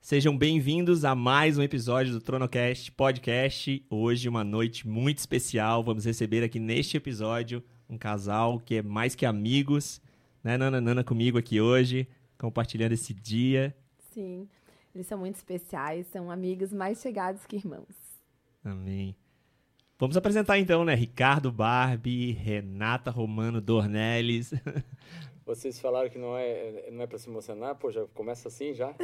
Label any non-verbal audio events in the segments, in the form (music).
Sejam bem-vindos a mais um episódio do Tronocast Podcast. Hoje, uma noite muito especial. Vamos receber aqui neste episódio um casal que é mais que amigos, né, Nana Nana comigo aqui hoje, compartilhando esse dia. Sim, eles são muito especiais, são amigos mais chegados que irmãos. Amém. Vamos apresentar então, né? Ricardo Barbie, Renata Romano Dornelles. (laughs) Vocês falaram que não é, não é para se emocionar, pô, já começa assim já? (laughs)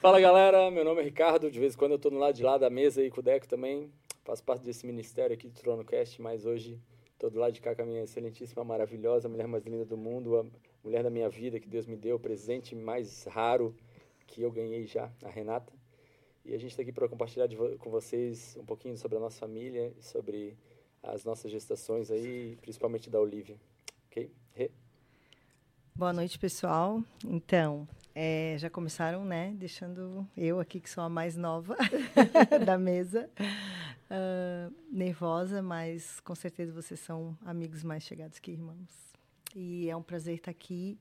Fala galera, meu nome é Ricardo, de vez em quando eu estou no lado de lá da mesa aí com o Deco também, faço parte desse ministério aqui do TronoCast, mas hoje estou do lado de cá com a minha excelentíssima, maravilhosa, mulher mais linda do mundo, a mulher da minha vida que Deus me deu, o presente mais raro que eu ganhei já, a Renata. E a gente está aqui para compartilhar vo com vocês um pouquinho sobre a nossa família sobre as nossas gestações aí, principalmente da Olivia. Ok? Re. Boa noite, pessoal. Então, é, já começaram, né? Deixando eu aqui, que sou a mais nova (laughs) da mesa, uh, nervosa, mas com certeza vocês são amigos mais chegados que irmãos. E é um prazer estar aqui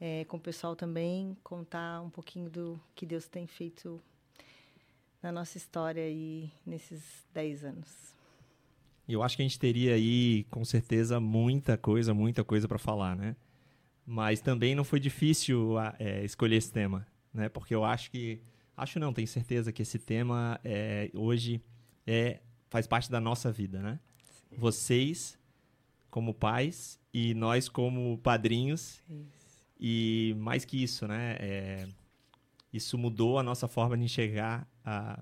é, com o pessoal também, contar um pouquinho do que Deus tem feito na nossa história aí nesses 10 anos. E eu acho que a gente teria aí, com certeza, muita coisa, muita coisa para falar, né? Mas também não foi difícil é, escolher esse tema, né? Porque eu acho que, acho não, tenho certeza que esse tema é, hoje é faz parte da nossa vida, né? Sim. Vocês como pais e nós como padrinhos. Isso. E mais que isso, né? É, isso mudou a nossa forma de enxergar a,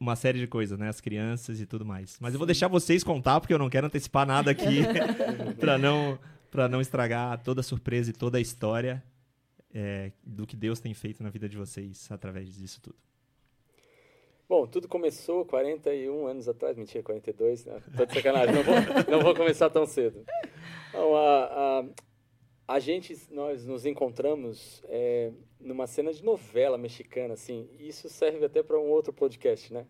uma série de coisas, né? As crianças e tudo mais. Mas eu vou deixar vocês contar, porque eu não quero antecipar nada aqui (laughs) (laughs) para não, não estragar toda a surpresa e toda a história é, do que Deus tem feito na vida de vocês através disso tudo. Bom, tudo começou 41 anos atrás, mentira, 42, né? tô de sacanagem, não vou, não vou começar tão cedo. Então, a, a, a gente, nós nos encontramos é, numa cena de novela mexicana, assim. isso serve até para um outro podcast, né?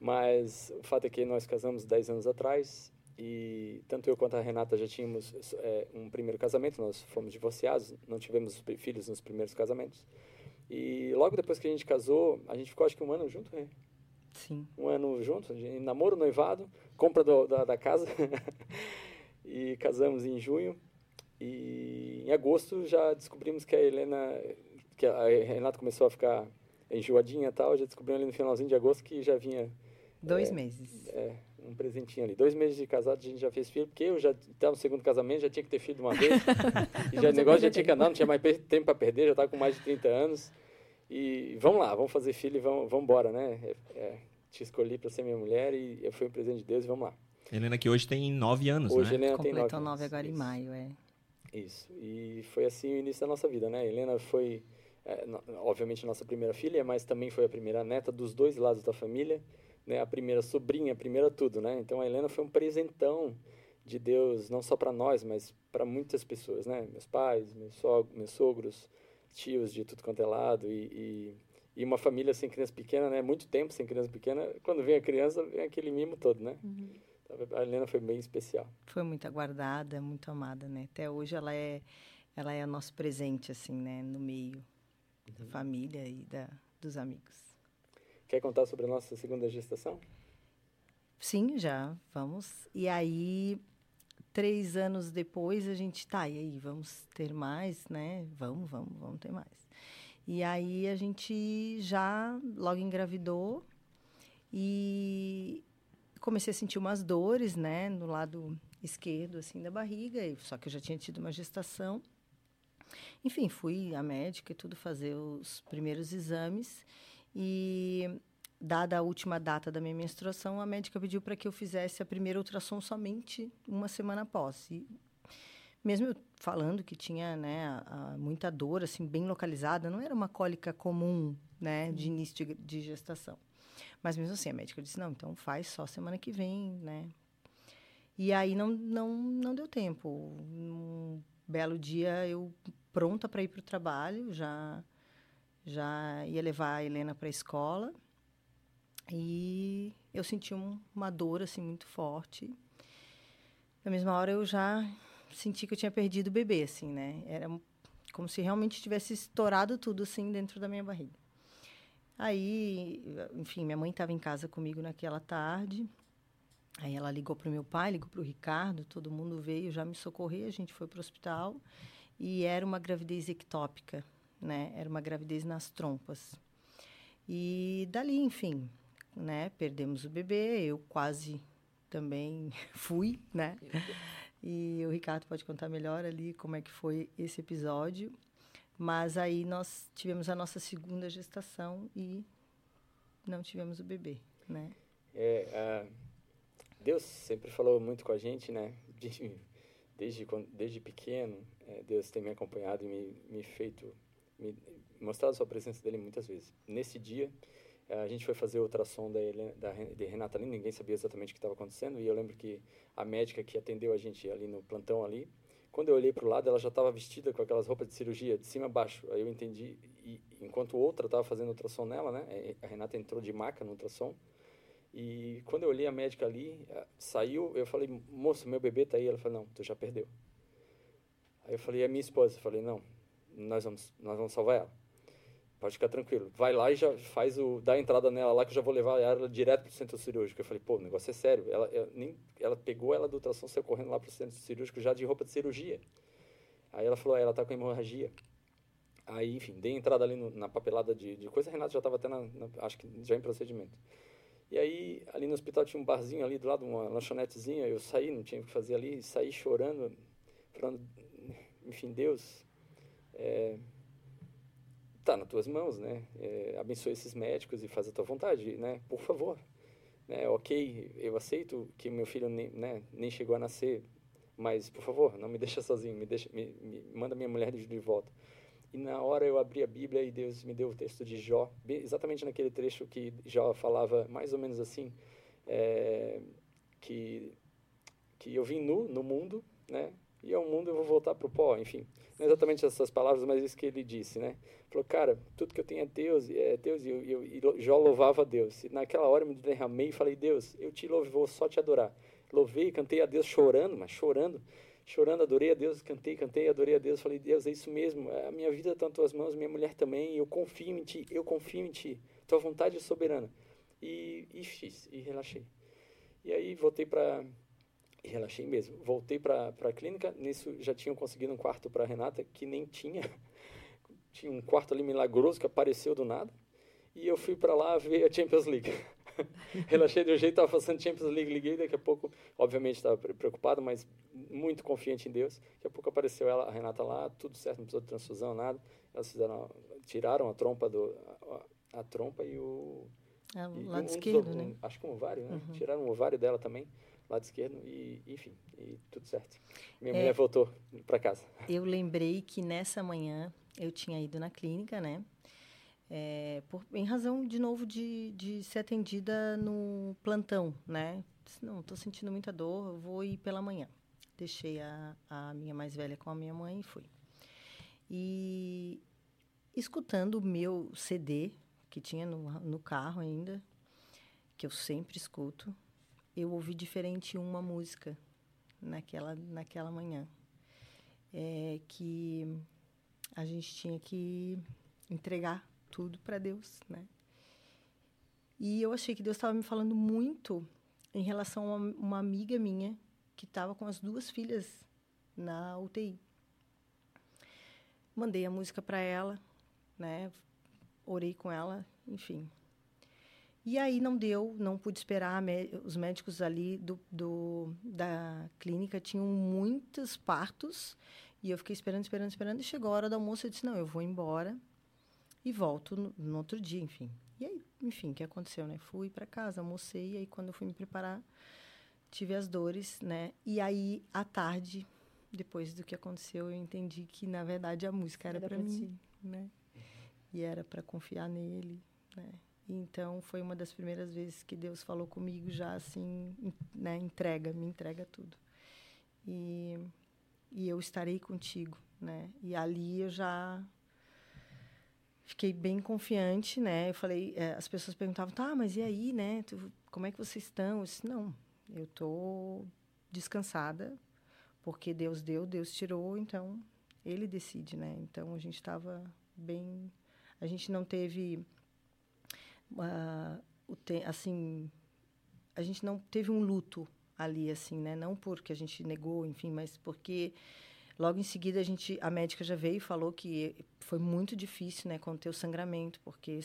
Mas o fato é que nós casamos 10 anos atrás e tanto eu quanto a Renata já tínhamos é, um primeiro casamento, nós fomos divorciados, não tivemos filhos nos primeiros casamentos. E logo depois que a gente casou, a gente ficou acho que um ano junto, né? Sim. Um ano junto, namoro, noivado, compra do, da, da casa (laughs) e casamos em junho. E em agosto já descobrimos que a Helena, que a Renata começou a ficar enjoadinha e tal, já descobrimos ali no finalzinho de agosto que já vinha... Dois é, meses. É, um presentinho ali. Dois meses de casado a gente já fez filho, porque eu já estava no segundo casamento, já tinha que ter filho de uma vez. (laughs) e já, o negócio já tinha que andar, não tinha mais tempo para perder, já estava com mais de 30 anos. E vamos lá, vamos fazer filho e vamos, vamos embora, né? É, é, te escolhi para ser minha mulher e foi um presente de Deus e vamos lá. Helena que hoje tem nove anos, hoje né? Helena Completou tem nove, nove agora em maio, é. Isso. E foi assim o início da nossa vida, né? Helena foi, é, obviamente, nossa primeira filha, mas também foi a primeira neta dos dois lados da família, né? A primeira sobrinha, a primeira tudo, né? Então a Helena foi um presentão de Deus, não só para nós, mas para muitas pessoas, né? Meus pais, meus, sogros, meus sogros, tios de tudo quanto é lado e, e, e, uma família sem criança pequena, né? Muito tempo sem criança pequena. Quando vem a criança, vem aquele mimo todo, né? Uhum. A Helena foi bem especial. Foi muito aguardada, muito amada, né? Até hoje ela é, ela é nosso presente, assim, né? No meio uhum. da família e da, dos amigos. Quer contar sobre a nossa segunda gestação? Sim, já. Vamos. E aí, três anos depois, a gente tá. E aí, vamos ter mais, né? Vamos, vamos, vamos ter mais. E aí a gente já logo engravidou e comecei a sentir umas dores, né, no lado esquerdo, assim, da barriga, só que eu já tinha tido uma gestação. Enfim, fui à médica e tudo fazer os primeiros exames e dada a última data da minha menstruação, a médica pediu para que eu fizesse a primeira ultrassom somente uma semana após. E mesmo eu falando que tinha, né, a, a, muita dor assim bem localizada, não era uma cólica comum, né, de início de, de gestação. Mas mesmo assim, a médica disse: não, então faz só semana que vem, né? E aí não, não, não deu tempo. Um belo dia eu pronta para ir para o trabalho, já já ia levar a Helena para a escola e eu senti um, uma dor assim muito forte. Na mesma hora eu já senti que eu tinha perdido o bebê, assim, né? Era como se realmente tivesse estourado tudo assim dentro da minha barriga. Aí, enfim, minha mãe estava em casa comigo naquela tarde. Aí ela ligou para o meu pai, ligou para o Ricardo, todo mundo veio já me socorrer, a gente foi para o hospital e era uma gravidez ectópica, né? Era uma gravidez nas trompas. E dali, enfim, né? Perdemos o bebê, eu quase também (laughs) fui, né? E o Ricardo pode contar melhor ali como é que foi esse episódio. Mas aí nós tivemos a nossa segunda gestação e não tivemos o bebê, né? É, uh, Deus sempre falou muito com a gente, né? Desde, desde, pequeno, é, Deus tem me acompanhado e me, me feito, me mostrado a sua presença dele muitas vezes. Nesse dia, a gente foi fazer o ultrassom da, Helena, da de Renata ali, ninguém sabia exatamente o que estava acontecendo, e eu lembro que a médica que atendeu a gente ali no plantão ali, quando eu olhei para o lado, ela já estava vestida com aquelas roupas de cirurgia, de cima a baixo. Aí eu entendi, e enquanto outra estava fazendo ultrassom nela, né, a Renata entrou de maca no ultrassom, e quando eu olhei a médica ali, saiu, eu falei, moça, meu bebê está aí. Ela falou, não, tu já perdeu. Aí eu falei, é minha esposa. Eu falei, não, nós vamos, nós vamos salvar ela. Pode ficar tranquilo. Vai lá e já faz o. dá a entrada nela lá que eu já vou levar ela direto pro centro cirúrgico. Eu falei, pô, o negócio é sério. Ela, nem, ela pegou ela do ultrassom, saiu correndo lá pro centro cirúrgico já de roupa de cirurgia. Aí ela falou, ela tá com hemorragia. Aí, enfim, dei entrada ali no, na papelada de, de coisa. A Renata já estava até, na, na, acho que já em procedimento. E aí, ali no hospital tinha um barzinho ali do lado, uma lanchonetezinha. Eu saí, não tinha o que fazer ali, saí chorando, falando, enfim, Deus. É, está nas tuas mãos, né? É, abençoe esses médicos e faz a tua vontade, né? Por favor. Né? Ok, eu aceito que meu filho nem, né, nem chegou a nascer, mas, por favor, não me deixa sozinho, me, deixa, me, me manda minha mulher de, volta. E na hora eu abri a Bíblia e Deus me deu o texto de Jó, exatamente naquele trecho que Jó falava mais ou menos assim, é, que, que eu vim nu no mundo, né? E ao mundo eu vou voltar para o pó, enfim. Não é exatamente essas palavras, mas isso que ele disse, né? Falou, cara, tudo que eu tenho é Deus, é Deus, e, eu, eu, Jó louvava a Deus. E naquela hora eu me derramei e falei, Deus, eu te louvo, vou só te adorar. Louvei, cantei a Deus chorando, mas chorando, chorando, adorei a Deus, cantei, cantei, adorei a Deus. Falei, Deus, é isso mesmo, a minha vida está nas tuas mãos, minha mulher também, eu confio em ti, eu confio em ti, tua vontade é soberana. E, e fiz, e relaxei. E aí voltei para relaxei mesmo. Voltei para a clínica, nisso já tinham conseguido um quarto para Renata, que nem tinha. (laughs) tinha um quarto ali milagroso que apareceu do nada. E eu fui para lá ver a Champions League. (laughs) relaxei um jeito, estava fazendo Champions League, liguei, daqui a pouco, obviamente estava preocupado, mas muito confiante em Deus. Daqui a pouco apareceu ela, a Renata lá, tudo certo, não precisou de transfusão, nada. Elas fizeram, tiraram a trompa do a, a trompa e o é, lado um, esquerdo, um, né? Acho que um ovário, né? Uhum. Tiraram o ovário dela também lado esquerdo e enfim, e tudo certo. Minha é, mulher voltou para casa. Eu lembrei que nessa manhã eu tinha ido na clínica, né? É, por, em razão, de novo, de, de ser atendida no plantão, né? Não, estou sentindo muita dor, vou ir pela manhã. Deixei a, a minha mais velha com a minha mãe e fui. E escutando o meu CD, que tinha no, no carro ainda, que eu sempre escuto, eu ouvi diferente uma música naquela, naquela manhã. É que a gente tinha que entregar tudo para Deus, né? E eu achei que Deus estava me falando muito em relação a uma amiga minha que estava com as duas filhas na UTI. Mandei a música para ela, né? Orei com ela, enfim. E aí não deu, não pude esperar. Os médicos ali do, do, da clínica tinham muitos partos. E eu fiquei esperando, esperando, esperando. E chegou a hora do almoço. Eu disse: Não, eu vou embora e volto no, no outro dia, enfim. E aí, enfim, o que aconteceu, né? Fui para casa, almocei. E aí, quando eu fui me preparar, tive as dores, né? E aí, à tarde, depois do que aconteceu, eu entendi que, na verdade, a música era, era para mim, né? E era para confiar nele, né? Então foi uma das primeiras vezes que Deus falou comigo já assim, né, entrega, me entrega tudo. E, e eu estarei contigo, né? E ali eu já fiquei bem confiante, né? Eu falei, é, as pessoas perguntavam, tá, mas e aí, né? Tu, como é que vocês estão? Eu disse, não, eu tô descansada, porque Deus deu, Deus tirou, então Ele decide, né? Então a gente estava bem, a gente não teve, assim, a gente não teve um luto ali, assim, né? Não porque a gente negou, enfim, mas porque Logo em seguida, a gente, a médica já veio e falou que foi muito difícil, né, conter o sangramento, porque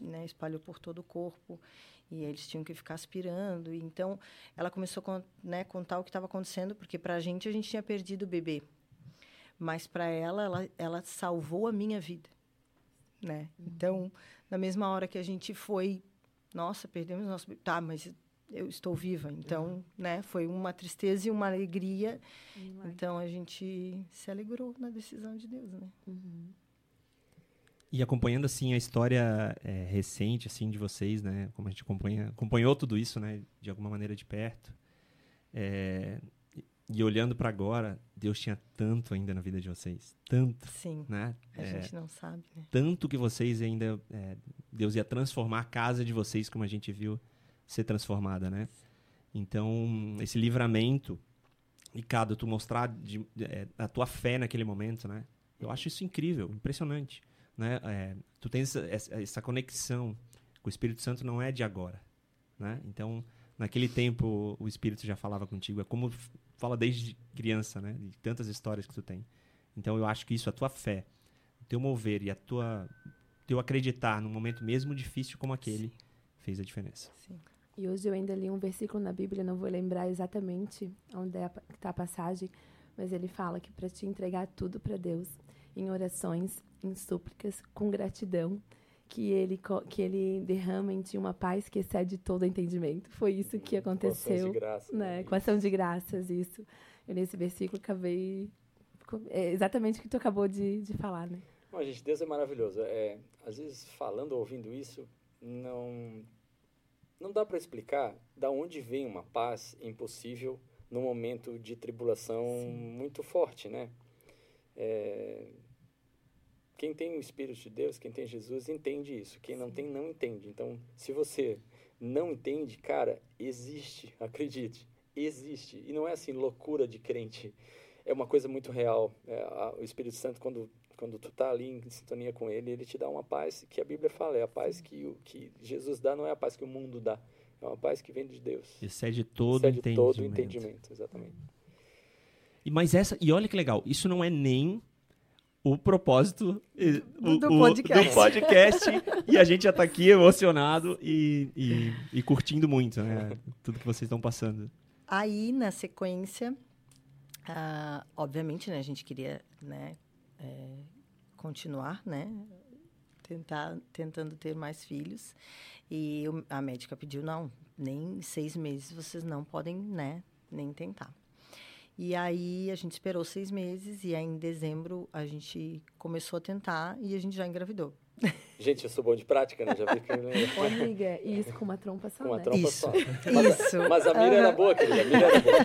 né, espalhou por todo o corpo e eles tinham que ficar aspirando. Então, ela começou a né, contar o que estava acontecendo, porque para a gente a gente tinha perdido o bebê, mas para ela, ela, ela salvou a minha vida, né? Uhum. Então, na mesma hora que a gente foi, nossa, perdemos nosso bebê, tá, mas eu estou viva. Então, uhum. né, foi uma tristeza e uma alegria. Uhum. Então, a gente se alegrou na decisão de Deus, né? Uhum. E acompanhando, assim, a história é, recente, assim, de vocês, né? Como a gente acompanha, acompanhou tudo isso, né? De alguma maneira de perto. É, e olhando para agora, Deus tinha tanto ainda na vida de vocês. Tanto. Sim. Né? A é, gente não sabe, né? Tanto que vocês ainda... É, Deus ia transformar a casa de vocês, como a gente viu ser transformada, né? Então, esse livramento, e cada tu mostrar de, é, a tua fé naquele momento, né? Eu acho isso incrível, impressionante, né? É, tu tens essa, essa, conexão com o Espírito Santo não é de agora, né? Então, naquele tempo o Espírito já falava contigo, é como fala desde criança, né? De tantas histórias que tu tem. Então, eu acho que isso, a tua fé, o teu mover e a tua teu acreditar num momento mesmo difícil como aquele, Sim. fez a diferença. Sim. E hoje eu ainda li um versículo na Bíblia, não vou lembrar exatamente onde é está a passagem, mas ele fala que para te entregar tudo para Deus, em orações, em súplicas, com gratidão, que ele que ele derrama em ti uma paz que excede todo entendimento. Foi isso que aconteceu, com graça, né? né? Com ação de graças, isso. Eu nesse versículo acabei é exatamente o que tu acabou de, de falar, né? Bom, gente, Deus é maravilhoso. É, às vezes falando, ouvindo isso, não não dá para explicar da onde vem uma paz impossível num momento de tribulação Sim. muito forte, né? É... Quem tem o Espírito de Deus, quem tem Jesus, entende isso. Quem não tem, não entende. Então, se você não entende, cara, existe, (laughs) acredite, existe. E não é assim loucura de crente. É uma coisa muito real. É, a, o Espírito Santo, quando quando tu está ali em sintonia com ele, ele te dá uma paz que a Bíblia fala, é a paz que, o, que Jesus dá, não é a paz que o mundo dá, é uma paz que vem de Deus. Excede todo Excede entendimento. todo entendimento, exatamente. E, mas essa, e olha que legal, isso não é nem o propósito do, do podcast. do podcast e a gente já está aqui emocionado e, e, e, curtindo muito, né? Tudo que vocês estão passando. Aí, na sequência, uh, obviamente, né, a gente queria né, é, continuar, né? Tentar, tentando ter mais filhos. E a médica pediu, não, nem seis meses vocês não podem, né? Nem tentar. E aí a gente esperou seis meses e aí em dezembro a gente começou a tentar e a gente já engravidou. (laughs) Gente, eu sou bom de prática, né? Já vi que... (laughs) Ô, amiga, isso com uma trompa só, Com uma né? trompa isso. só. Mas, isso. Mas a mira uhum. era boa, querida. A mira era boa.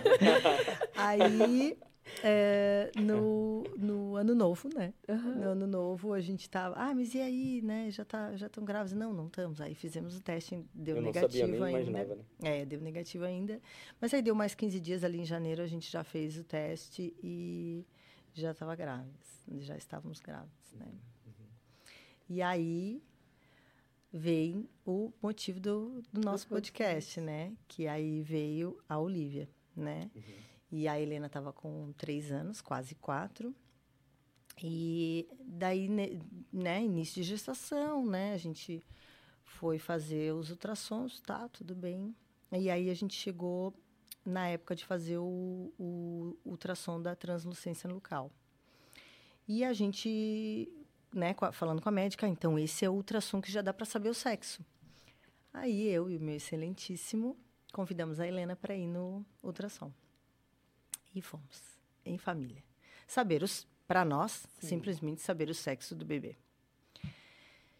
(laughs) Aí é, (laughs) no, no ano novo, né? Uhum. No ano novo a gente tava, ah, mas e aí, né? Já tá, já estão grávidos? Não, não estamos. Aí fizemos o teste, deu Eu negativo não sabia, nem ainda. Imaginava, né? É, deu negativo ainda. Mas aí deu mais 15 dias ali em janeiro, a gente já fez o teste e já estava grávidos, já estávamos grávidos, né? Uhum. E aí veio o motivo do, do nosso podcast, né? Que aí veio a Olivia, né? Uhum. E a Helena estava com três anos, quase quatro. E daí, né, início de gestação, né? A gente foi fazer os ultrassons, tá, tudo bem. E aí a gente chegou na época de fazer o, o ultrassom da translucência local. E a gente, né, falando com a médica, ah, então esse é o ultrassom que já dá para saber o sexo. Aí eu e o meu excelentíssimo convidamos a Helena para ir no ultrassom. E fomos, em família. Saber os, para nós, Sim. simplesmente saber o sexo do bebê.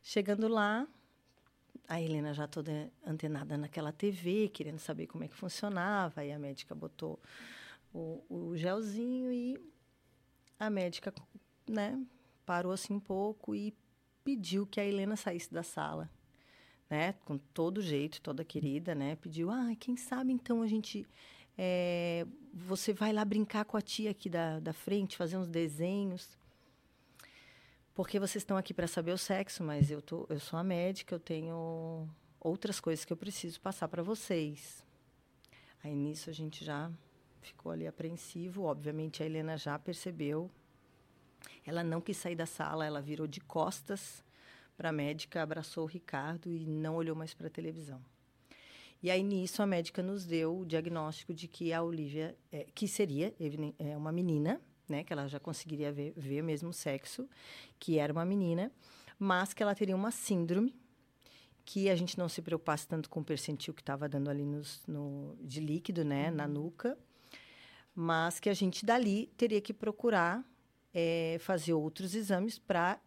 Chegando lá, a Helena já toda antenada naquela TV, querendo saber como é que funcionava. Aí a médica botou o, o gelzinho e a médica, né, parou assim um pouco e pediu que a Helena saísse da sala, né, com todo jeito, toda querida, né, pediu, ah, quem sabe então a gente, é, você vai lá brincar com a tia aqui da, da frente, fazer uns desenhos porque vocês estão aqui para saber o sexo, mas eu, tô, eu sou a médica, eu tenho outras coisas que eu preciso passar para vocês. Aí nisso a gente já ficou ali apreensivo. Obviamente a Helena já percebeu. Ela não quis sair da sala, ela virou de costas para a médica, abraçou o Ricardo e não olhou mais para a televisão. E aí nisso a médica nos deu o diagnóstico de que a Olivia, é, que seria é, uma menina, né, que ela já conseguiria ver, ver mesmo sexo, que era uma menina, mas que ela teria uma síndrome que a gente não se preocupasse tanto com o percentil que estava dando ali nos, no, de líquido, né, uhum. na nuca, mas que a gente dali teria que procurar é, fazer outros exames para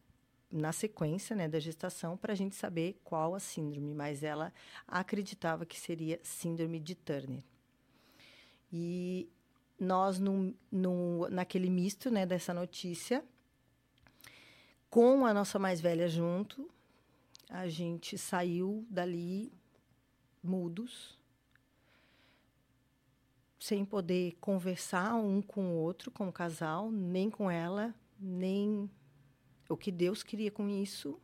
na sequência né, da gestação para a gente saber qual a síndrome, mas ela acreditava que seria síndrome de Turner. E nós, naquele misto né, dessa notícia, com a nossa mais velha junto, a gente saiu dali mudos, sem poder conversar um com o outro, com o casal, nem com ela, nem o que Deus queria com isso.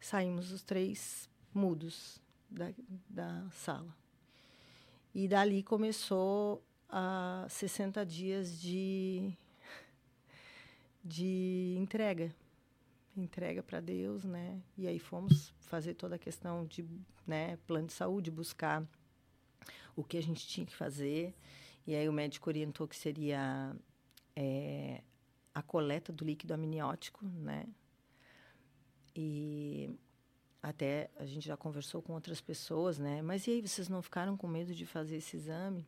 Saímos os três mudos da, da sala. E dali começou a 60 dias de, de entrega. Entrega para Deus, né? E aí fomos fazer toda a questão de né, plano de saúde, buscar o que a gente tinha que fazer. E aí o médico orientou que seria é, a coleta do líquido amniótico, né? E até a gente já conversou com outras pessoas, né? Mas e aí, vocês não ficaram com medo de fazer esse exame?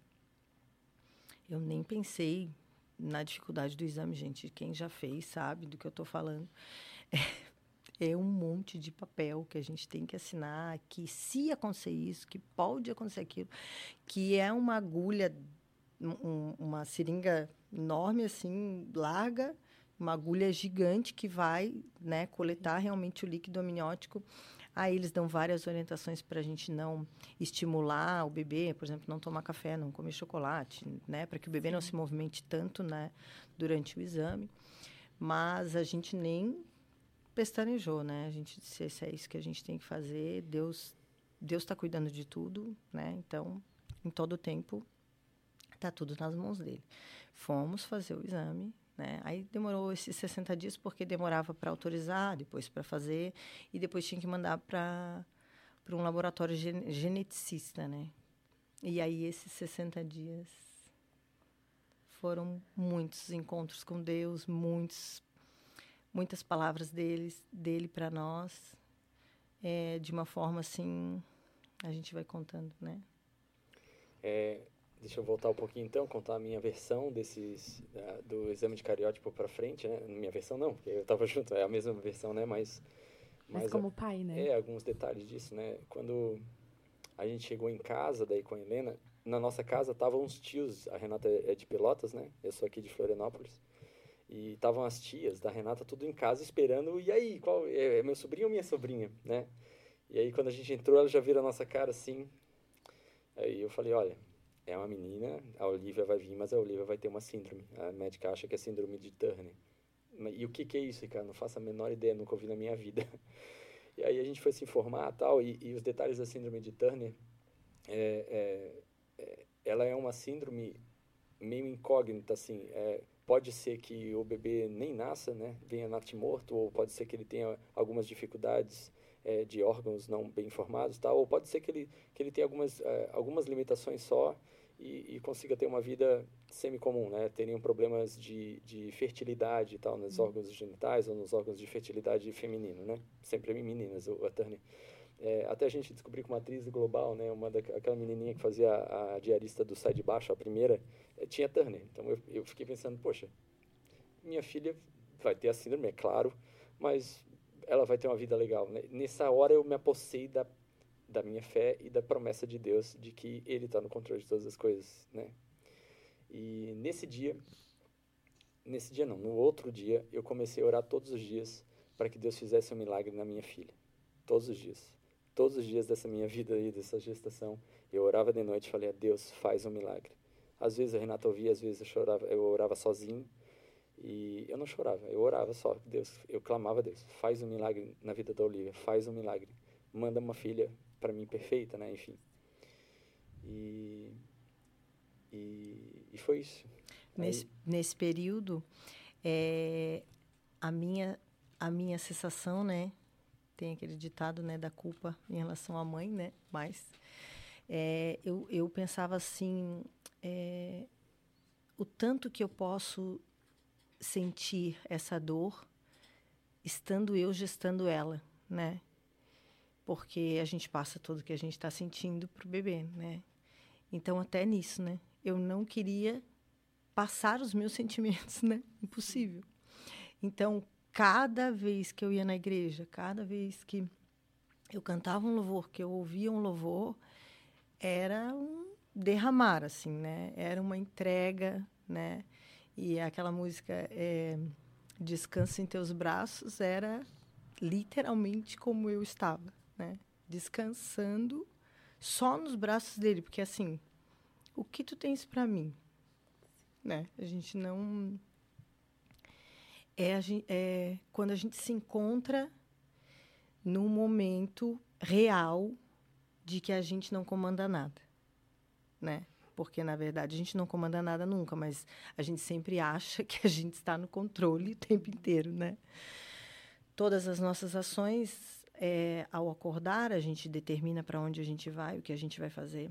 Eu nem pensei na dificuldade do exame, gente. Quem já fez sabe do que eu estou falando. É, é, um monte de papel que a gente tem que assinar, que se acontecer isso, que pode acontecer aquilo, que é uma agulha, um, uma seringa enorme, assim, larga, uma agulha gigante que vai né, coletar realmente o líquido amniótico Aí eles dão várias orientações para a gente não estimular o bebê, por exemplo, não tomar café, não comer chocolate, né, para que o bebê não se movimente tanto, né, durante o exame. Mas a gente nem pestanejou, né? A gente disse, se é isso que a gente tem que fazer, Deus Deus está cuidando de tudo, né? Então, em todo o tempo, está tudo nas mãos dele. Fomos fazer o exame, né? Aí demorou esses 60 dias porque demorava para autorizar, depois para fazer e depois tinha que mandar para para um laboratório gen geneticista, né? E aí esses 60 dias foram muitos encontros com Deus, muitos muitas palavras deles, dele para nós, é, de uma forma assim, a gente vai contando, né? É, Deixa eu voltar um pouquinho então, contar a minha versão desses uh, do exame de cariótipo para frente, né? Minha versão não, porque eu estava (laughs) junto, é a mesma versão, né? Mas, mas, mas como pai, né? É, alguns detalhes disso, né? Quando a gente chegou em casa daí com a Helena, na nossa casa estavam uns tios, a Renata é de Pelotas, né? Eu sou aqui de Florianópolis. E estavam as tias da Renata tudo em casa esperando, e aí, qual é, é meu sobrinho ou minha sobrinha, né? E aí quando a gente entrou, ela já viram a nossa cara assim. Aí eu falei, olha, é uma menina, a Olivia vai vir, mas a Olivia vai ter uma síndrome. A médica acha que é síndrome de Turner. E o que, que é isso, cara? Não faço a menor ideia, nunca ouvi na minha vida. (laughs) E aí a gente foi se informar tal, e, e os detalhes da síndrome de Turner, é, é, é, ela é uma síndrome meio incógnita, assim. É, pode ser que o bebê nem nasça, né? Venha morto ou pode ser que ele tenha algumas dificuldades é, de órgãos não bem formados, tal, ou pode ser que ele, que ele tenha algumas, é, algumas limitações só e, e, consiga ter uma vida semi-comum, né? Teriam problemas de, de fertilidade e tal, nos uhum. órgãos genitais ou nos órgãos de fertilidade feminino, né? Sempre meninas, o attorney. É, até a gente descobrir que uma atriz global, né, uma daquela menininha que fazia a, a diarista do Sai de Baixo, a primeira, é, tinha Turner. Então eu, eu fiquei pensando, poxa, minha filha vai ter a síndrome, é claro, mas ela vai ter uma vida legal. Né? Nessa hora eu me apossei da, da minha fé e da promessa de Deus de que Ele está no controle de todas as coisas, né? E nesse dia, nesse dia não, no outro dia, eu comecei a orar todos os dias para que Deus fizesse um milagre na minha filha. Todos os dias. Todos os dias dessa minha (laughs) vida aí, dessa gestação, eu orava de noite e falei a Deus, faz um milagre. Às vezes a Renata ouvia, às vezes eu chorava, eu orava sozinho e eu não chorava, eu orava só, Deus, eu clamava a Deus, faz um milagre na vida da Olivia, faz um milagre, manda uma filha para mim perfeita, né, enfim. E, e, e foi isso. Nesse, Aí... nesse período, é, a minha a minha sensação, né, tem aquele ditado, né, da culpa em relação à mãe, né, mas é, eu, eu pensava assim, é, o tanto que eu posso sentir essa dor estando eu gestando ela, né? Porque a gente passa tudo que a gente está sentindo pro bebê, né? Então até nisso, né? Eu não queria passar os meus (laughs) sentimentos, né? Impossível. Então cada vez que eu ia na igreja, cada vez que eu cantava um louvor, que eu ouvia um louvor, era um derramar, assim, né? Era uma entrega, né? E aquela música é, Descansa em Teus Braços era literalmente como eu estava, né? Descansando só nos braços dele, porque assim, o que tu tens para mim, né? A gente não é, é quando a gente se encontra num momento real de que a gente não comanda nada, né? porque na verdade a gente não comanda nada nunca, mas a gente sempre acha que a gente está no controle o tempo inteiro, né? Todas as nossas ações, é, ao acordar, a gente determina para onde a gente vai, o que a gente vai fazer,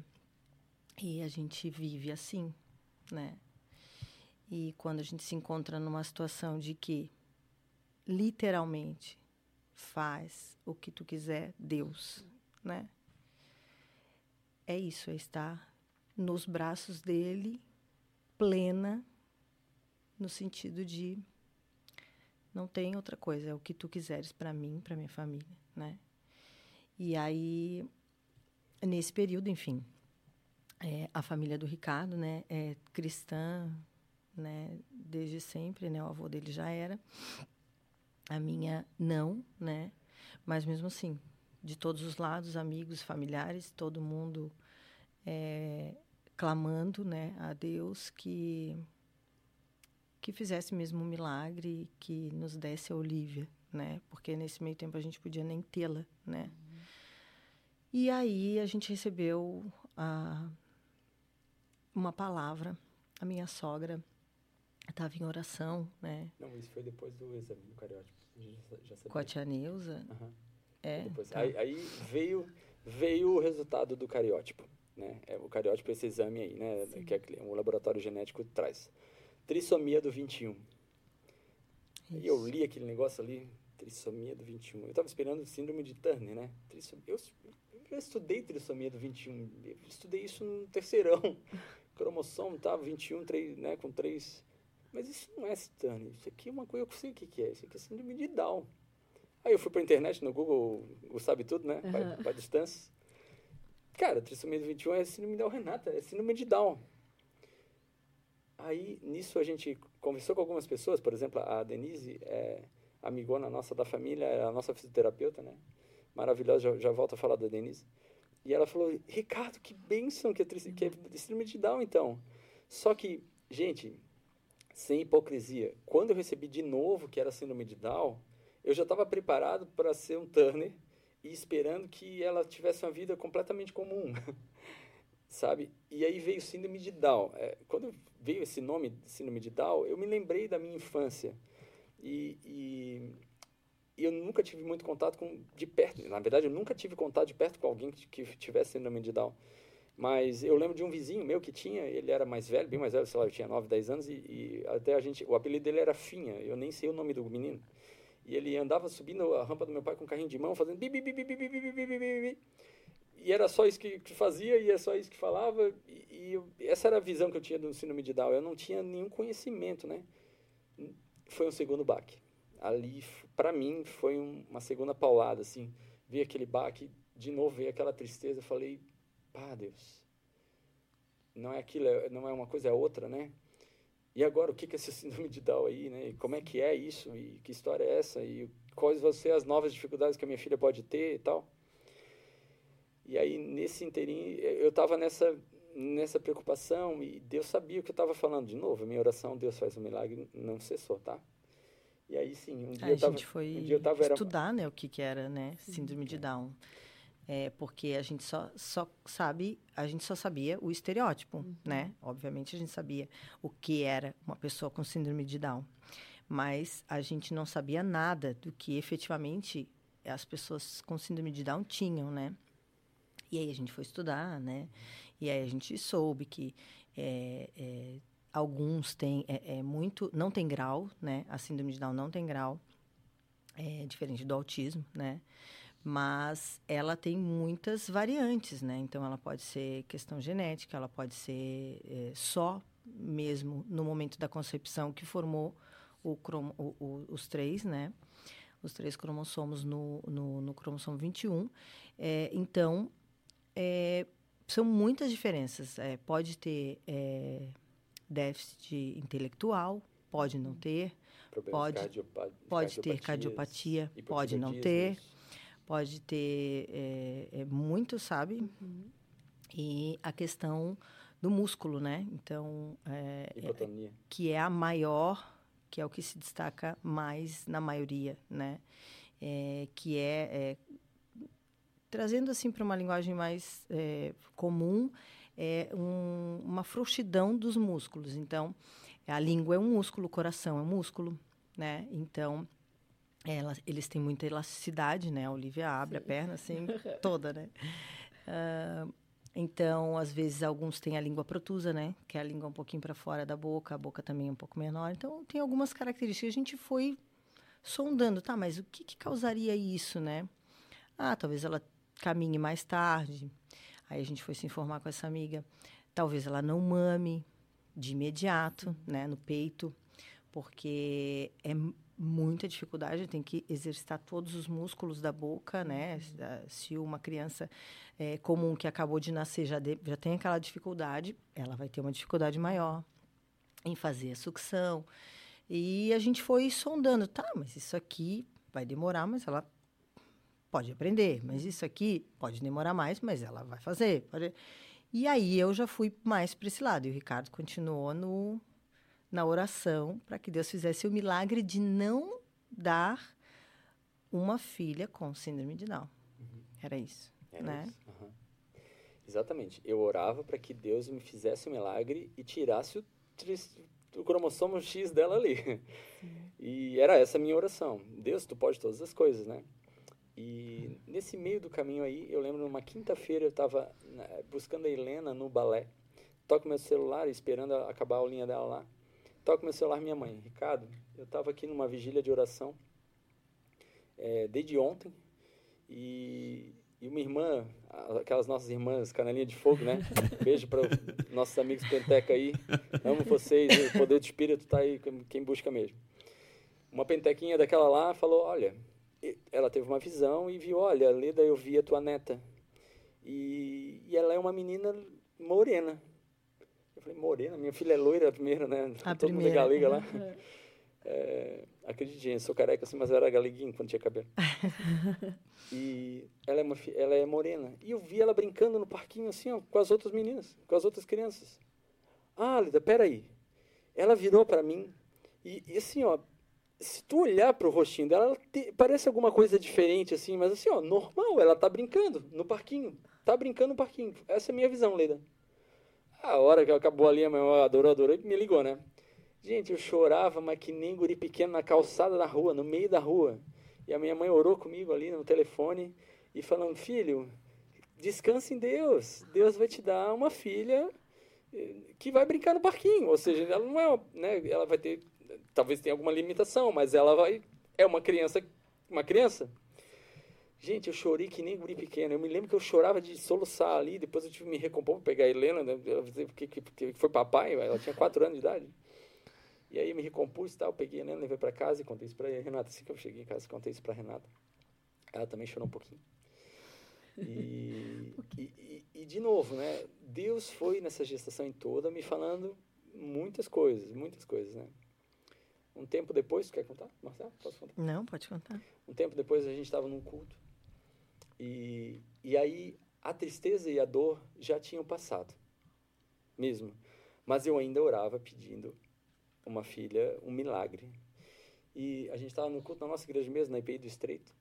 e a gente vive assim, né? E quando a gente se encontra numa situação de que literalmente faz o que tu quiser, Deus, né? É isso, é estar nos braços dele, plena, no sentido de não tem outra coisa, é o que tu quiseres para mim, para minha família, né? E aí, nesse período, enfim, é, a família do Ricardo, né, é cristã, né, desde sempre, né, o avô dele já era, a minha não, né, mas mesmo assim, de todos os lados, amigos, familiares, todo mundo é, clamando né, a Deus que, que fizesse mesmo um milagre, que nos desse a Olivia, né? Porque nesse meio tempo a gente podia nem tê-la, né? Uhum. E aí a gente recebeu a, uma palavra. A minha sogra estava em oração, né? Não, isso foi depois do exame do cariótipo. Já, já Com a tia Neuza? Uhum. É. Tá. Aí, aí, veio, veio o resultado do cariótipo. Né? É o cariótipo esse exame aí, né? Sim. Que é, o laboratório genético traz. Trissomia do 21. Isso. E eu li aquele negócio ali, trissomia do 21. Eu estava esperando síndrome de Turner, né? Eu, eu estudei trissomia do 21. Eu estudei isso no terceirão. (laughs) Cromossomo tava tá, 21, 3, né, com 3. Mas isso não é Turner. Isso aqui é uma coisa que eu sei o que é. Isso aqui é síndrome de Down. Aí eu fui para a internet, no Google, o sabe tudo, né? Vai, uhum. vai distância. Cara, trissomia do 21 é síndrome da Renata, é síndrome de Down. Aí, nisso, a gente conversou com algumas pessoas, por exemplo, a Denise, é amigona nossa da família, é a nossa fisioterapeuta, né? Maravilhosa, já, já volto a falar da Denise. E ela falou, Ricardo, que bênção que é, que é síndrome de Down, então. Só que, gente, sem hipocrisia, quando eu recebi de novo que era síndrome de Down, eu já estava preparado para ser um Turner, e esperando que ela tivesse uma vida completamente comum, (laughs) sabe? E aí veio síndrome de Down. É, quando veio esse nome, síndrome de Down, eu me lembrei da minha infância e, e, e, eu nunca tive muito contato com de perto. Na verdade, eu nunca tive contato de perto com alguém que, que tivesse síndrome de Down. Mas eu lembro de um vizinho meu que tinha, ele era mais velho, bem mais velho, sei lá, eu tinha 9, 10 anos, e, e até a gente, o apelido dele era Finha, eu nem sei o nome do menino. E ele andava subindo a rampa do meu pai com um carrinho de mão, fazendo bi, bi, bi, bi, bi, bi, bi, bi, bi, bi. E era só isso que, que fazia e é só isso que falava. E, e eu, essa era a visão que eu tinha do síndrome de Down. Eu não tinha nenhum conhecimento, né? Foi um segundo baque. ali, para mim, foi um, uma segunda paulada, assim. Vi aquele baque, de novo veio aquela tristeza, falei, pá, Deus, não é aquilo, é, não é uma coisa, é outra, né? E agora, o que é esse (laughs) síndrome de Down aí, né? E como é que é isso? E que história é essa? E quais vão ser as novas dificuldades que a minha filha pode ter e tal? E aí, nesse inteirinho, eu estava nessa, nessa preocupação e Deus sabia o que eu estava falando. De novo, a minha oração, Deus faz um milagre, não cessou, tá? E aí, sim, um dia a eu tava, gente foi um dia eu tava, era- estudar, né, o que que era, né, síndrome de Down. É, porque a gente só, só sabe, a gente só sabia o estereótipo, né? Obviamente a gente sabia o que era uma pessoa com síndrome de Down. Mas a gente não sabia nada do que efetivamente as pessoas com síndrome de Down tinham, né? E aí a gente foi estudar, né? E aí a gente soube que é, é, alguns têm é, é muito, não tem grau, né? A síndrome de Down não tem grau, é diferente do autismo, né? Mas ela tem muitas variantes, né? Então ela pode ser questão genética, ela pode ser é, só mesmo no momento da concepção que formou o cromo, o, o, os três, né? Os três cromossomos no, no, no cromossomo 21. É, então, é, são muitas diferenças. É, pode ter é, déficit intelectual, pode não ter, problemas pode- cardiopa- pode ter cardiopatia, pode não ter, pode ter é, é, muito, sabe? E a questão do músculo, né? Então, é, é, que é a maior, que é o que se destaca mais na maioria, né? É, que é, é, trazendo assim para uma linguagem mais é, comum, é um- uma frouxidão dos músculos. Então, a língua é um músculo, o coração é um músculo, né? Então, ela- eles têm muita elasticidade, né? A Olivia abre a perna assim (laughs) toda, né? Ah, então, às vezes, alguns têm a língua protusa, né? Que é a língua um pouquinho para fora da boca, a boca também é um pouco menor. Então, tem algumas características. A gente foi sondando, tá, mas o que, que causaria isso, né? Ah, talvez ela caminhe mais tarde. Aí a gente foi se informar com essa amiga. Talvez ela não mame de imediato, né, no peito, porque é muita dificuldade, tem que exercitar todos os músculos da boca, né? Se- ah, Se uma criança é, comum que acabou de nascer já, de- já tem aquela dificuldade, ela vai ter uma dificuldade maior em fazer a sucção. E a gente foi sondando, tá, mas isso aqui vai demorar, mas ela pode aprender. Mas isso aqui pode demorar mais, mas ela vai fazer. pode- E aí eu já fui mais para esse lado. E o Ricardo continuou no, na oração para que Deus fizesse o milagre de não dar uma filha com síndrome de Down. Era isso, Era né? isso, aham. Exatamente. Eu orava para que Deus me fizesse um milagre e tirasse o, o cromossomo X dela ali. E era essa a minha oração. Deus, tu pode todas as coisas, né? E nesse meio do caminho aí, eu lembro numa quinta-feira eu estava buscando a Helena no balé. Toco meu celular, esperando acabar a aulinha dela lá. Toco meu celular, minha mãe. Ricardo, eu estava aqui numa vigília de oração eh, desde ontem. E, e uma irmã, aquelas nossas irmãs, canelinha de fogo, né? (laughs) Beijo para nossos amigos Penteca aí. Amo vocês, o poder do Espírito tá aí, quem- busca mesmo. Uma pentequinha daquela lá falou, olha, ela teve uma visão e viu, olha, Leda, eu vi a tua neta. E, e ela é uma menina morena. Eu falei, morena? Minha filha é loira primeiro, né? A Todo mundo é primeira. galega lá. (laughs) É, acredite, gente, sou careca assim, mas eu era galeguinho quando tinha cabelo. (laughs) e ela é, uma, ela é morena. E eu vi ela brincando no parquinho assim, ó, com as outras meninas, com as outras crianças. Ah, Lida, peraí. Ela virou para mim e, e assim, ó, se tu olhar pro rostinho dela, ela te- parece alguma coisa diferente assim, mas assim, ó, normal, ela tá brincando no parquinho. Tá brincando no parquinho. Essa é a minha visão, Leda. A hora que acabou ali, a minha mãe adorou, adorou, me ligou, né? Gente, eu chorava, mas que nem guri pequeno na calçada da rua, no meio da rua. E a minha mãe orou comigo ali no telefone e falando: Filho, descansa em Deus. Deus vai te dar uma filha eh, que vai brincar no parquinho. Ou seja, ela não é, né? Ela vai ter, talvez tenha alguma limitação, mas ela vai, é uma criança, uma criança. Gente, eu chorei que nem guri pequeno. Eu me lembro que eu chorava de soluçar ali. Depois eu tive que me recompor para pegar a Helena, né? Ela dizia que, que, que foi papai. Ela tinha quatro anos de idade. E aí me recompus, tal, peguei a Helena, levei para casa e contei isso para Renata. Assim que eu cheguei em casa, contei isso para Renata. Ela também chorou um pouquinho. E, (laughs) e, e, e, de novo, né? Deus foi nessa gestação toda me falando muitas coisas, muitas coisas, né? Um tempo depois, quer contar, Marcelo? Posso contar? Não, pode contar. Um tempo depois a gente estava num culto e, e aí a tristeza e a dor já tinham passado, mesmo. Mas eu ainda orava pedindo uma filha, um milagre. E a gente estava no culto na nossa igreja mesmo, na IPI do Estreito.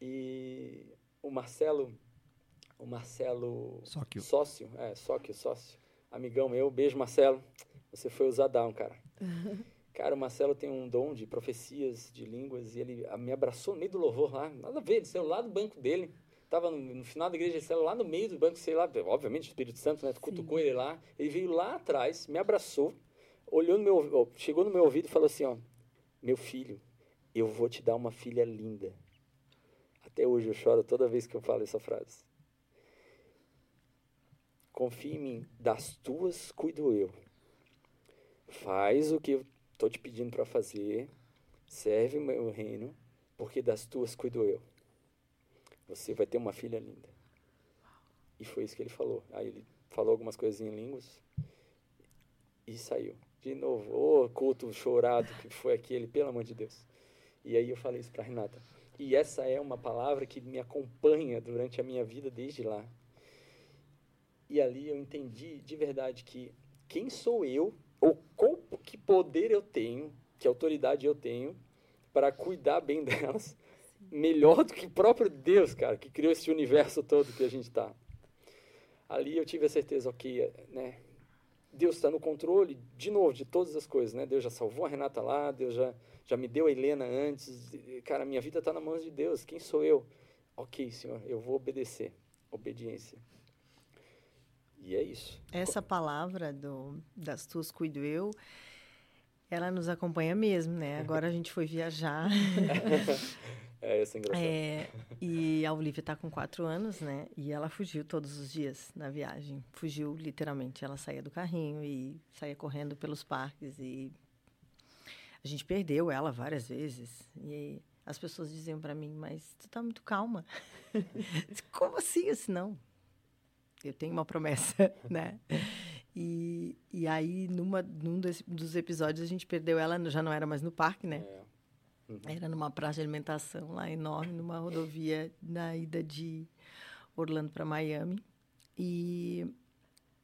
E o Marcelo, o Marcelo Sócio, sócio, é, sócio, sócio, amigão meu, beijo Marcelo, você foi usadão, cara. (laughs) Cara, o Marcelo tem um dom de profecias, de línguas, e ele me abraçou no meio do louvor lá, nada a ver, ele saiu lá do banco dele, estava no, no, final da igreja, ele saiu lá no meio do banco, sei lá, obviamente o Espírito Santo, né, cutucou ele lá, ele veio lá atrás, me abraçou, olhou no meu, chegou no meu ouvido e falou assim, ó, meu filho, eu vou te dar uma filha linda. Até hoje eu choro toda vez que eu falo essa frase. Confia em mim, das tuas cuido eu. Faz o que estou te pedindo para fazer, serve o meu reino, porque das tuas cuido eu. Você vai ter uma filha linda. E foi isso que ele falou. Aí ele falou algumas coisas em línguas e saiu. De novo, ô oh, culto chorado que foi aquele, pelo amor de Deus. E aí eu falei isso para Renata. E essa é uma palavra que me acompanha durante a minha vida desde lá. E ali eu entendi de verdade que quem sou eu, ou qual, que poder eu tenho, que autoridade eu tenho para cuidar bem (laughs) delas, melhor do que o próprio Deus, cara, que criou esse universo todo que a gente está. Ali eu tive a certeza, ok, né? Deus está no controle, de novo, de todas as coisas, né? Deus já salvou a Renata lá, Deus já já me deu a Helena antes. Cara, minha vida está na mão de Deus. Quem sou eu? Ok, Senhor, eu vou obedecer. Obediência. E é isso. Essa palavra do das tuas cuido eu, ela nos acompanha mesmo, né? (laughs) Agora a gente foi viajar. (laughs) é, isso é engraçado. É, e a Olivia está com quatro anos, né? E ela fugiu todos os dias na viagem. Fugiu literalmente. Ela saía do carrinho e saía correndo pelos parques e a gente perdeu ela várias vezes. E as pessoas diziam para mim, mas tu tá muito calma. (laughs) Como assim? assim? Não. Eu tenho uma promessa, né? E, e aí, numa, num desse, dos episódios, a gente perdeu ela, já não era mais no parque, né? É. Uhum. Era numa praça de alimentação lá enorme, numa rodovia na ida de Orlando para Miami. E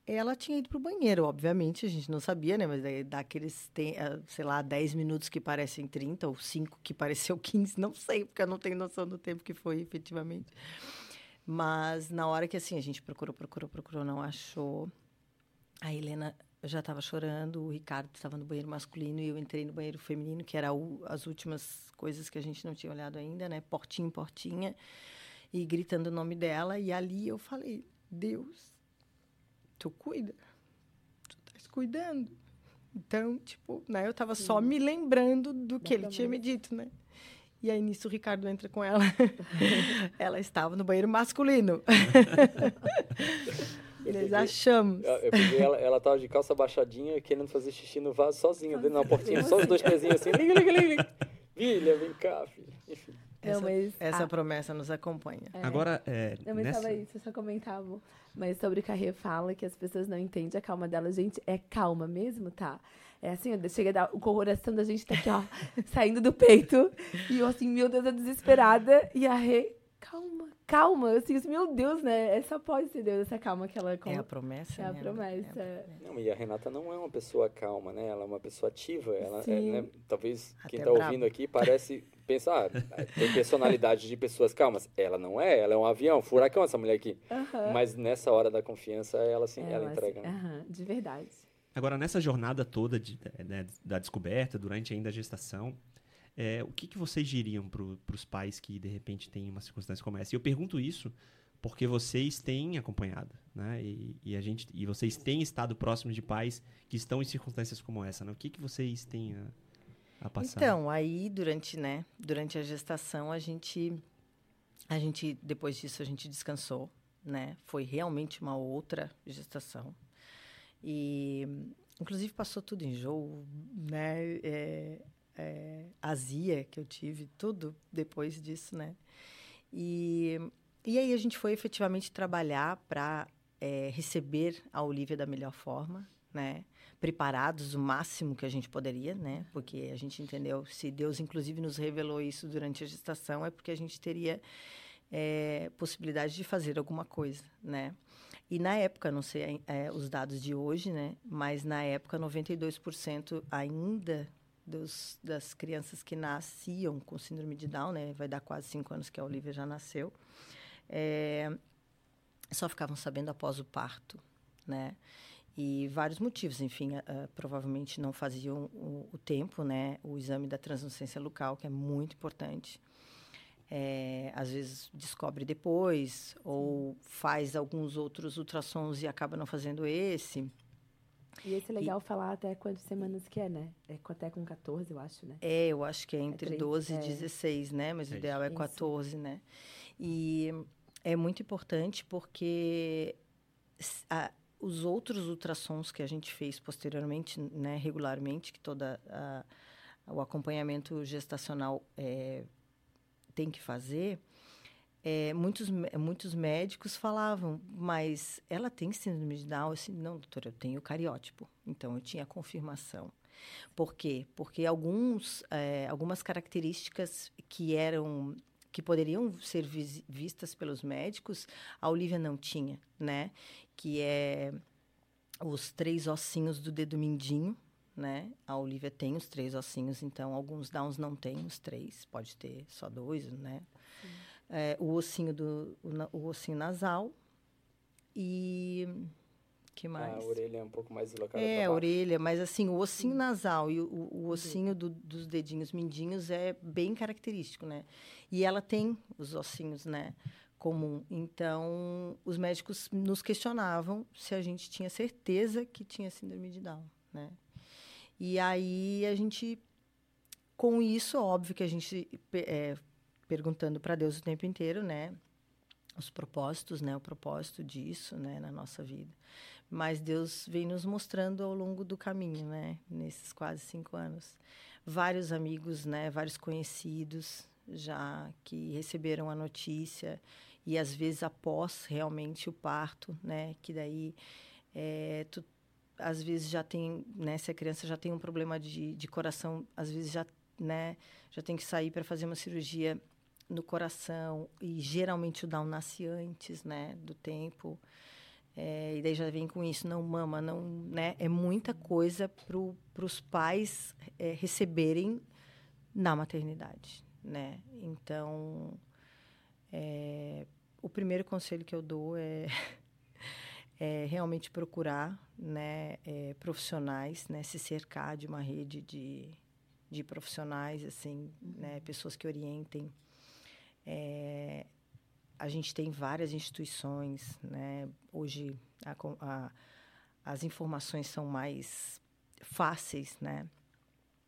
ela tinha ido para o banheiro, obviamente, a gente não sabia, né? Mas daí daqueles, ah, sei lá, 10 minutos que parecem 30, ou 5 que pareceu 15, não sei, porque eu não tenho noção do tempo que foi efetivamente. Mas na hora que assim, a gente procurou, procurou, procurou, não achou. A Helena já estava chorando, o Ricardo estava no banheiro masculino e eu entrei no banheiro feminino, que era o, as últimas coisas que a gente não tinha olhado ainda, né? Portinha, portinha, e gritando o nome dela. E ali eu falei: Deus, tu cuida. Tu estás cuidando. Então, tipo, né, eu tava Sim. só me lembrando do que ele tinha me dito, né? E aí, nisso, o Ricardo entra com ela. (laughs) ela estava no banheiro masculino. (laughs) Eles achamos. Eu peguei ela, ela tava de calça baixadinha, querendo fazer xixi no vaso sozinha, dentro da portinha, só os dois pezinhos assim, liga, liga, liga, Filha, vem cá, filha. Enfim. Essa, mas, essa promessa nos acompanha. É. Agora, é, não, mas nessa... isso, eu só comentava. Mas sobre o Carrê fala que as pessoas não entendem a calma dela. Gente, é calma mesmo, tá? É assim, chega a dar, o coração da gente tá aqui, ó, (laughs) saindo do peito. E eu assim, meu Deus, é desesperada. E a Rê, calma, calma. Eu assim, meu Deus, né? Essa pode ser Deus, essa calma que ela... É a promessa, É né? a promessa. É Não, e a Renata não é uma pessoa calma, né? Ela é uma pessoa ativa. Ela é, né? Talvez Até quem tá brava. ouvindo aqui parece (laughs) pensar, ah, tem personalidade de pessoas calmas. Ela não é, ela é um avião, furacão essa mulher aqui. Uhum. Mas nessa hora da confiança, ela, assim, ela, ela entrega. Assim, uhum, de verdade. Agora, nessa jornada toda de, né, da descoberta, durante ainda a gestação, é, o que, que vocês diriam para os pais que, de repente, têm uma circunstância como essa? E eu pergunto isso porque vocês têm acompanhado, né? E, e, a gente, e vocês têm estado próximos de pais que estão em circunstâncias como essa, né? O que, que vocês têm a, a passar? Então, aí, durante, né, durante a gestação, a gente, a gente, depois disso, a gente descansou, né? Foi realmente uma outra gestação. E inclusive passou tudo em jogo, né? É, é, azia que eu tive, tudo depois disso, né? E, e aí a gente foi efetivamente trabalhar para é, receber a Olivia da melhor forma, né? Preparados o máximo que a gente poderia, né? Porque a gente entendeu, se Deus inclusive nos revelou isso durante a gestação, é porque a gente teria é, possibilidade de fazer alguma coisa, né? E na época, não sei é, os dados de hoje, né? Mas na época, 92% ainda dos, das crianças que nasciam com síndrome de Down, né? Vai dar quase cinco anos que a Olivia já nasceu. É, só ficavam sabendo após o parto, né? E vários motivos, enfim, uh, provavelmente não faziam o, o, tempo, né? O exame da translucência local, que é muito importante. É, às vezes descobre depois, ou faz alguns outros ultrassons e acaba não fazendo esse. E esse é legal e, falar até quantas semanas que é, né? É até com 14, eu acho, né? É, eu acho que é entre é 12 e 16, é. né? Mas é o ideal é 14, isso. né? E é muito importante porque a, os outros ultrassons que a gente fez posteriormente, né, regularmente, que toda a, o acompanhamento gestacional é, tem que fazer, é, muitos, muitos médicos falavam, mas ela tem síndrome de Down? Eu disse, não, doutora, eu tenho cariótipo. Então, eu tinha confirmação. Por quê? Porque alguns, é, algumas características que eram que poderiam ser vistas pelos médicos, a Olivia não tinha, né? Que é os três ossinhos do dedo mindinho, né? A Olivia tem os três ossinhos, então alguns Downs não têm os três, pode ter só dois, né? É, o ossinho do o, o, ossinho nasal e que mais? A orelha é um pouco mais deslocada. É, a orelha, mas assim, o ossinho nasal e o, o ossinho do, dos dedinhos mindinhos é bem característico, né? E ela tem os ossinhos, né? Comum. Então, os médicos nos questionavam se a gente tinha certeza que tinha síndrome de Down, né? E aí a gente, com isso, óbvio que a gente é, perguntando para Deus o tempo inteiro, né? Os propósitos, né? O propósito disso, né? Na nossa vida. Mas Deus vem nos mostrando ao longo do caminho, né? Nesses quase cinco anos. Vários amigos, né? Vários conhecidos já que receberam a notícia e às vezes após realmente o parto, né? Que daí é, tu, às vezes já tem, né? Se a criança já tem um problema de, de coração, às vezes já, né? Já tem que sair para fazer uma cirurgia no coração e geralmente o Down nasce antes, né, do tempo. É, e daí já vem com isso, não mama, não, né? É muita coisa para os pais é, receberem na maternidade, né? Então, é, o primeiro conselho que eu dou é, (laughs) é realmente procurar, né, é, profissionais, né, se cercar de uma rede de, de profissionais, assim, né, pessoas que orientem é, a gente tem várias instituições, né? Hoje a, a, as informações são mais fáceis, né?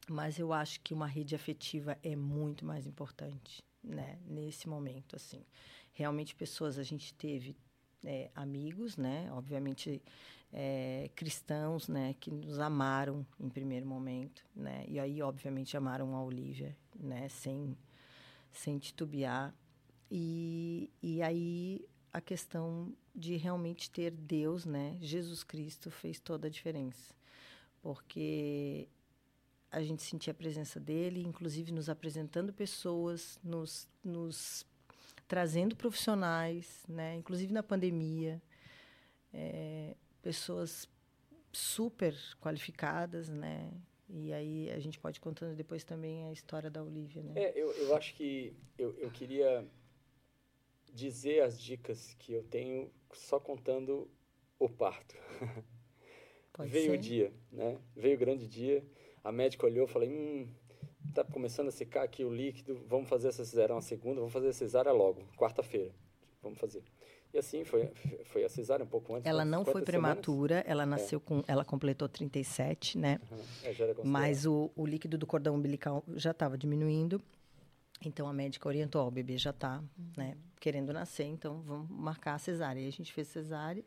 Mas eu acho que uma rede afetiva é muito mais importante, né? Nesse momento, assim, realmente pessoas a gente teve é, amigos, né? Obviamente é, cristãos, né? Que nos amaram em primeiro momento, né? E aí, obviamente, amaram a Olivia, né? Sem sem titubear. E, e aí a questão de realmente ter Deus, né? Jesus Cristo fez toda a diferença. Porque a gente sentia a presença dele, inclusive nos apresentando pessoas, nos, nos trazendo profissionais, né? Inclusive na pandemia, é, pessoas super qualificadas, né? E aí a gente pode contando depois também a história da Olivia, né? É, eu, eu acho que eu, eu queria dizer as dicas que eu tenho só contando o parto. Pode Veio ser. o dia, né? Veio o grande dia. A médica olhou, falei, hum, tá começando a secar aqui o líquido, vamos fazer essa cesárea uma segunda, vamos fazer a cesárea logo, quarta-feira. Vamos fazer. E assim foi, foi a cesárea um pouco antes. Ela não foi prematura, semanas? ela é. nasceu é. com, ela completou 37, né? Uhum. Mas o, o líquido do cordão umbilical já estava diminuindo. Então a médica orientou, ó, o bebê já está, uhum. né, querendo nascer, então vamos marcar a cesárea. E a gente fez cesárea.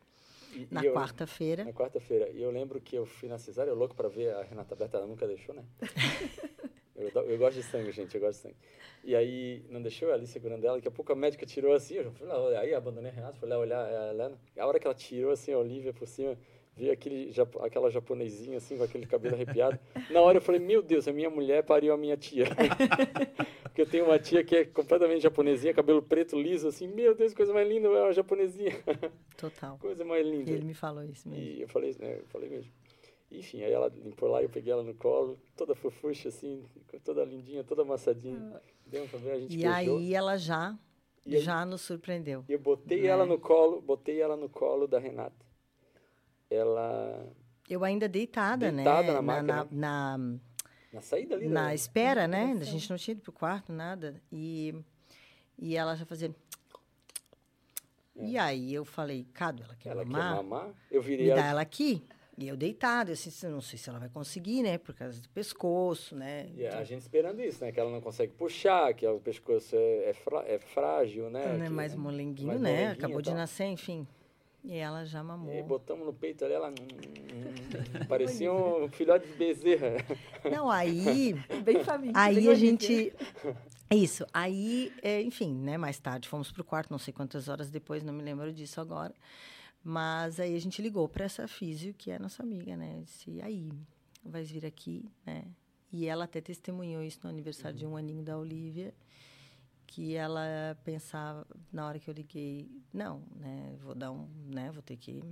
E- Na quarta-feira. Na quarta-feira. E eu lembro que eu fui na cesárea, eu louco pra ver a Renata Berta, ela nunca deixou, né? (laughs) eu, eu gosto de sangue, gente, eu gosto de sangue. E aí, não deixou eu ali segurando ela, daqui a pouco a médica tirou assim, eu fui lá, olhar, aí abandonei a Renata, fui lá olhar a Helena. A hora que ela tirou assim a Olivia por cima, vi aquele, aquela japonesinha assim, com aquele cabelo arrepiado. Na hora eu falei, meu Deus, a minha mulher pariu a minha tia. (laughs) Porque eu tenho uma tia que é completamente japonesinha, cabelo preto, liso, assim, meu Deus, coisa mais linda, é uma japonesinha. Total. (laughs) coisa mais linda. Ele me falou isso mesmo. E eu falei, né, eu falei mesmo. Enfim, aí ela limpou lá, eu peguei ela no colo, toda fofuxa, assim, toda lindinha, toda amassadinha. Deu pra ver, a gente E beijou. aí ela já, E aí- já nos surpreendeu. E eu botei né? ela no colo, botei ela no colo da Renata. Ela, Eu ainda deitada, Deitada né? na maca, na, né? na, na saída ali, na né? espera, né? A gente não tinha ido pro quarto, nada. E, e ela já fazia... E aí eu falei, Cado, ela quer É. Ela quer mamar? mamar. Eu virei Me dá ela, ela aqui. E eu deitada, eu disse, não sei se ela vai conseguir, né? Por causa do pescoço, né? e a gente esperando isso, né? Que ela não consegue puxar, que o pescoço é, é, frá- é frágil, né? Né, que- mais molenguinho, mais né? molenguinho Acabou e de nascer, enfim. E ela já E mamou. botamos no peito ali, ela... hum, (laughs) parecia um filhote de bezerra. Não, aí... (laughs) Bem família. Aí bem a gente. Isso. Aí, é, enfim, né? Mais tarde fomos pro quarto, não sei quantas horas depois, não me lembro disso agora. Mas aí a gente ligou para essa físio, que é nossa amiga, né? Disse, e aí, vai vir aqui, né? E ela até testemunhou isso no aniversário de um aninho da Olivia, que ela pensava, na hora que eu liguei, não, né? Vou dar um, né? Vou ter que.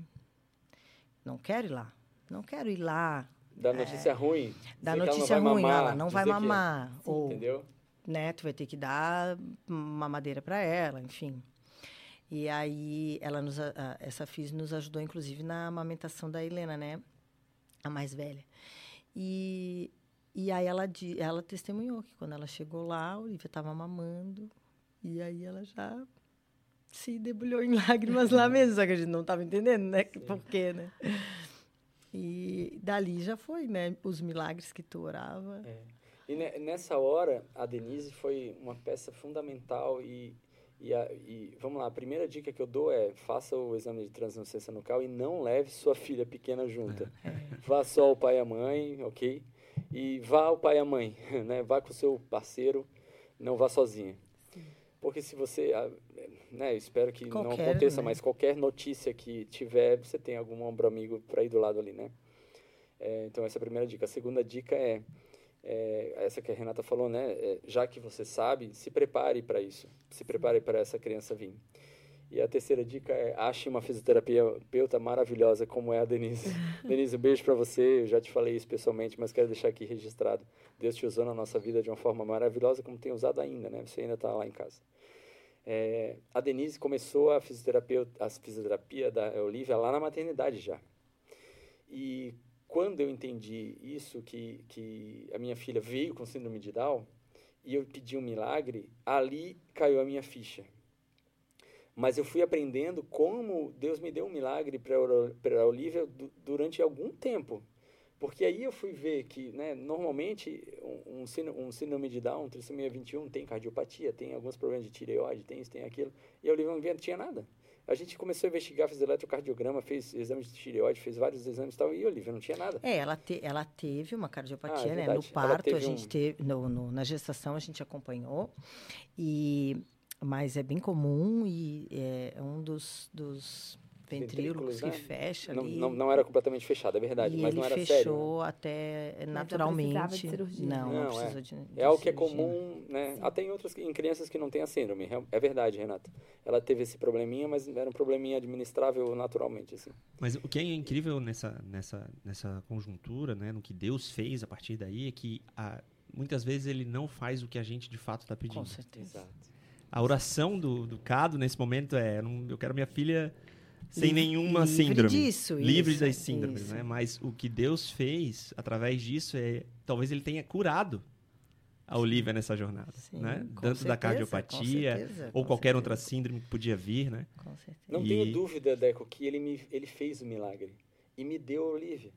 Não quero ir lá. Não quero ir lá. Da notícia ruim. Da dizer que ela não notícia vai ruim, mamar, ela não vai dizer que- mamar. ou, Entendeu? né, tu vai ter que dar uma madeira para ela, enfim. E aí ela nos, essa FIS nos ajudou inclusive na amamentação da Helena, né, a mais velha. E e aí ela ela testemunhou que quando ela chegou lá, a Olivia estava mamando e aí ela já se debulhou em (laughs) lágrimas lá mesmo, só que a gente não estava entendendo, né, que- por quê, né? E dali já foi, né, os milagres que tu orava. É. E ne- nessa hora, a Denise foi uma peça fundamental e, e, a- e, vamos lá, a primeira dica que eu dou é faça o exame de translucência nucal e não leve sua (laughs) filha pequena junto. Vá só o pai e a mãe, ok? E vá o pai e a mãe, (laughs) né? Vá com o seu parceiro, não vá sozinha. Porque se você, né, eu espero que não Qualquer, aconteça, né? mas qualquer notícia que tiver, você tem algum ombro amigo para ir do lado ali, né? É, então essa é a primeira dica. A segunda dica é, é, essa que a Renata falou, né? É, já que você sabe, se prepare para isso. Se prepare para essa criança vir. E a terceira dica é ache uma fisioterapeuta maravilhosa como é a Denise. (laughs) Denise, um beijo para você. Eu já te falei isso pessoalmente, mas quero deixar aqui registrado. Deus te usou na nossa vida de uma forma maravilhosa, como tem usado ainda, né? Você ainda está lá em casa. É, a Denise começou a fisioterapia, a fisioterapia da Olivia lá na maternidade já. E quando eu entendi isso, que, que a minha filha veio com síndrome de Down, e eu pedi um milagre, ali caiu a minha ficha. Mas eu fui aprendendo como Deus me deu um milagre para a Olivia du durante algum tempo. Porque aí eu fui ver que, né, normalmente, um, um síndrome de Down, trissomia 21, tem cardiopatia, tem alguns problemas de tireoide, tem isso, tem aquilo. E a Olivia não tinha nada. A gente começou a investigar, fez eletrocardiograma, fez exames de tireoide, fez vários exames e tal, e Olivia não tinha nada. É, ela, te, ela teve uma cardiopatia, Ah, é né? No verdade. Ela parto, a gente um- teve, no, no- na gestação a gente acompanhou, e, mas é bem comum e é um dos, dos ventrículos, Ventrículos, que né? fecha Não, ali. não, não era completamente fechado, é verdade, e mas não era fechou sério. né? até precisava naturalmente. de cirurgia. Não, não, Não, é. precisou de, de É algo que é comum, né? Até em outras, em crianças que não têm a síndrome. real- É verdade, Renata. Ela teve esse probleminha, mas era um probleminha administrável naturalmente, assim. Mas o que é incrível nessa, nessa, nessa conjuntura, né, no que Deus fez a partir daí, é que a- muitas vezes ele não faz o que a gente de fato está pedindo. Com certeza. Exato. A oração do, do Cado nesse momento é: eu quero minha filha sem nenhuma livre síndrome. disso, livre isso, das síndromes, isso. né? Mas o que Deus fez através disso é talvez ele tenha curado a Olivia nessa jornada, Sim, né? Tanto da certeza, cardiopatia com certeza, ou qualquer outra certeza. síndrome que podia vir, né? Com certeza. Não E- tenho dúvida, Deco, que ele, me, ele fez o milagre. E me deu a Olivia.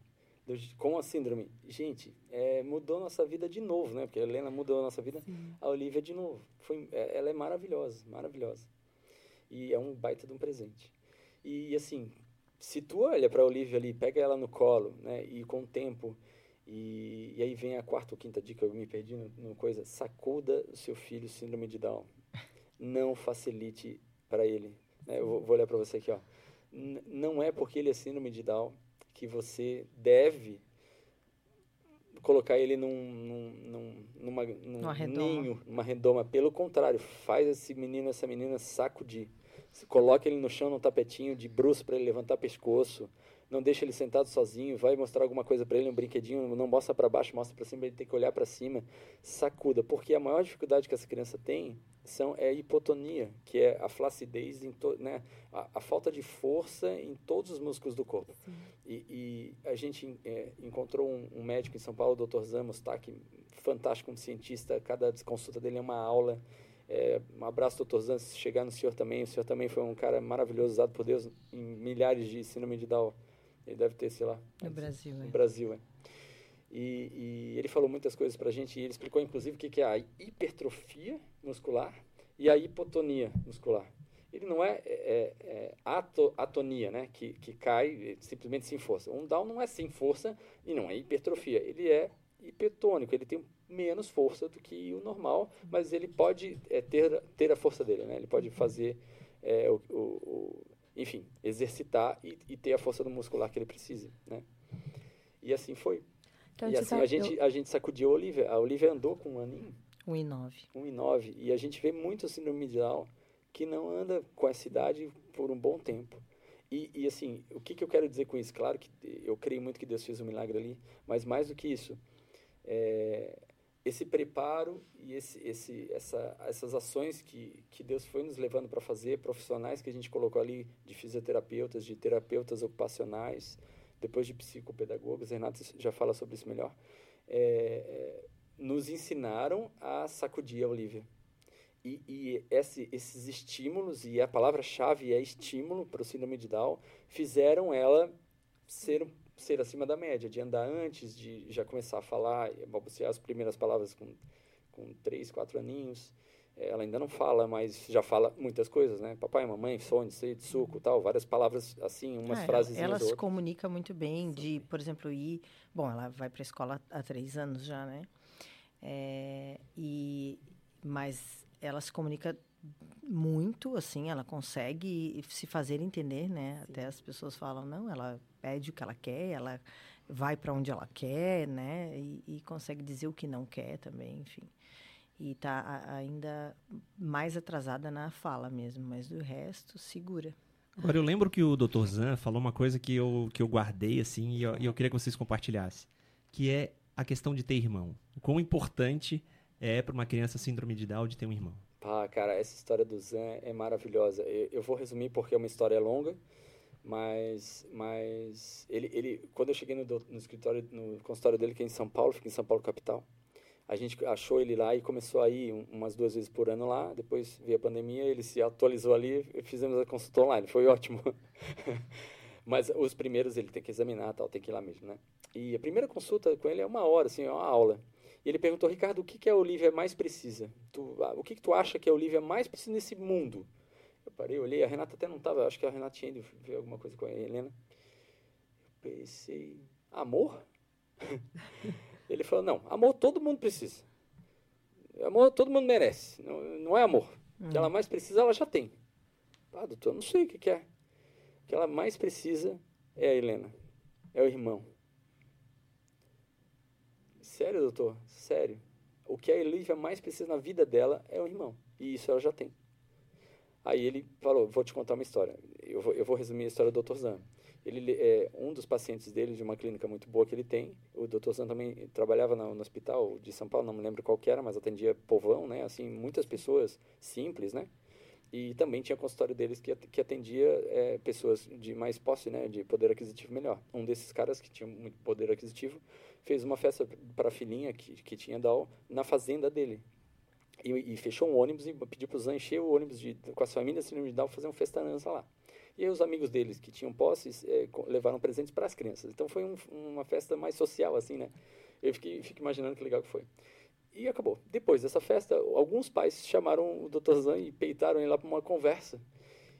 Com a síndrome. Gente, é, mudou nossa vida de novo, né? Porque a Helena mudou a nossa vida. A Olivia de novo. Foi, é, ela é maravilhosa, maravilhosa. E é um baita de um presente. E, assim, se tu olha para a Olivia ali, pega ela no colo, né, e com o tempo, e, e aí vem a quarta ou quinta dica, eu me perdi numa coisa, sacuda o seu filho síndrome de Down. Não facilite para ele. Né? Eu vou, vou olhar para você aqui, ó. N não é porque ele é síndrome de Down que você deve colocar ele num, num, num, numa, num ninho, numa redoma. Pelo contrário, faz esse menino, essa menina sacudir. Coloca ele no chão, no tapetinho, de bruxo para ele levantar pescoço. Não deixa ele sentado sozinho. Vai mostrar alguma coisa para ele, um brinquedinho. Não mostra para baixo, mostra para cima. Ele tem que olhar para cima. Sacuda. Porque a maior dificuldade que essa criança tem são, é a hipotonia, que é a flacidez, em to, né, a, a, falta de força em todos os músculos do corpo. E, e, a gente é, encontrou um, um, médico em São Paulo, o Dr. Zamos, tá, que fantástico, um cientista, cada consulta dele é uma aula. É, um abraço, Dr. Zamos, chegar no senhor também. O senhor também foi um cara maravilhoso, usado por Deus em milhares de síndrome de Down. Ele deve ter, sei lá. No Brasil, no é. Brasil, é. E, e, ele falou muitas coisas para a gente, e ele explicou inclusive o que, que é a hipertrofia muscular e a hipotonia muscular. Ele não é, é, é ato, atonia, né, que, que cai simplesmente sem força. Um down não é sem força e não é hipertrofia, ele é hipertônico, ele tem menos força do que o normal, mas ele pode é, ter, ter a força dele, né? ele pode fazer é, o, o, o, enfim, exercitar e, e, ter a força do muscular que ele precisa, né? E assim foi. Então, e assim, a gente, a gente sacudiu a Olivia. A Olivia andou com um aninho. Um e nove. Um e nove. E a gente vê muito síndrome de Down que não anda com essa idade por um bom tempo. E, e, assim, o que, que eu quero dizer com isso? Claro que eu creio muito que Deus fez um milagre ali, mas mais do que isso, é, esse preparo e esse, esse, essa, essas ações que, que Deus foi nos levando para fazer, profissionais que a gente colocou ali, de fisioterapeutas, de terapeutas ocupacionais, depois de psicopedagogos, Renato já fala sobre isso melhor, é, é, nos ensinaram a sacudir a Olivia. E, e esse, esses estímulos, e a palavra-chave é estímulo para o síndrome de Down, fizeram ela ser, ser acima da média, de andar antes, de já começar a falar, balbuciar as primeiras palavras com, com três, quatro aninhos, ela ainda não fala, mas já fala muitas coisas, né? Papai, mamãe, sonho, sede, suco, tal, várias palavras assim, umas é, frases. Ela se comunica muito bem de, por exemplo, ir. Bom, ela vai para a escola há três anos já, né? É, e mas ela se comunica muito, assim, ela consegue se fazer entender, né? Sim. Até as pessoas falam, não, ela pede o que ela quer, ela vai para onde ela quer, né? E, e consegue dizer o que não quer também, enfim e está ainda mais atrasada na fala mesmo, mas do resto, segura. Agora, eu lembro que o Dr. Zan falou uma coisa que eu, que eu guardei, assim, e eu, e eu queria que vocês compartilhassem, que é a questão de ter irmão. O quão importante é para uma criança síndrome de Down de ter um irmão. Ah, cara, essa história do Zan é maravilhosa. Eu, eu vou resumir porque é uma história longa, mas, mas ele, ele, quando eu cheguei no, no escritório, no consultório dele, que é em São Paulo, fica em São Paulo capital, a gente achou ele lá e começou a ir umas duas vezes por ano lá. Depois veio a pandemia, ele se atualizou ali fizemos a consulta online. Foi (laughs) ótimo. (laughs) Mas os primeiros ele tem que examinar, tal, tem que ir lá mesmo, né? E a primeira consulta com ele é uma hora, assim, é uma aula. E ele perguntou, Ricardo, o que, que a Olivia mais precisa? Tu, o que, que tu acha que a Olivia mais precisa nesse mundo? Eu parei, olhei, a Renata até não estava, acho que a Renata tinha ido ver alguma coisa com a Helena. Eu pensei, amor? (laughs) Ele falou: não, amor todo mundo precisa. Amor todo mundo merece. Não, não é amor. O que ela hum. mais precisa, ela já tem. Ah, doutor, não sei o que, que é. O que ela mais precisa é a Helena. É o irmão. Sério, doutor? Sério. O que a Elívia mais precisa na vida dela é o irmão. E isso ela já tem. Aí ele falou, vou te contar uma história. Eu vou, eu vou resumir a história do Dr. Zan. Ele é um dos pacientes dele de uma clínica muito boa que ele tem. O Dr. Zan também trabalhava no, no, hospital de São Paulo, não me lembro qual que era, mas atendia povão, né? Assim, muitas pessoas simples, né? E também tinha consultório deles que, que atendia é, pessoas de mais posse, né? De poder aquisitivo melhor. Um desses caras que tinha muito poder aquisitivo fez uma festa para a filhinha que, que tinha DAO na fazenda dele. E, e fechou um ônibus e pediu para o Zan encher o ônibus de, com as famílias de DAO fazer uma festança lá. E os amigos deles que tinham posses é, levaram presentes para as crianças. Então foi um, uma festa mais social, assim, né? Eu fiquei, fico imaginando que legal que foi. E acabou. Depois dessa festa, alguns pais chamaram o Dr. Zan e peitaram ele lá para uma conversa.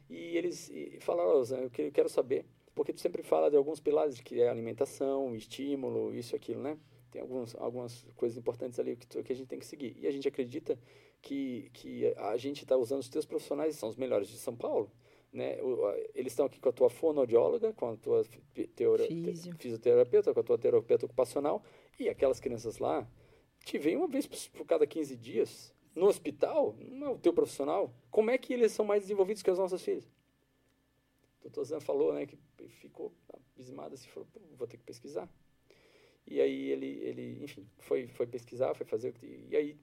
E eles e falaram, oh, Zan, eu quero saber porque tu sempre fala de alguns pilares que é alimentação, estímulo, isso, aquilo, né? Tem alguns, algumas coisas importantes ali que, tu, que a gente tem que seguir. E a gente acredita que, que a gente está usando os teus profissionais, são os melhores de São Paulo, né? Eles estão aqui com a tua fonoaudióloga, com a tua teora, te, fisioterapeuta, com a tua terapeuta ocupacional, e aquelas crianças lá te veem uma vez por cada 15 dias no hospital, não é o teu profissional. Como é que eles são mais desenvolvidos que as nossas filhas? O doutor Zan falou, né, que ficou abismado assim, falou, vou ter que pesquisar. E aí ele, ele enfim, foi, foi pesquisar, foi fazer, e aí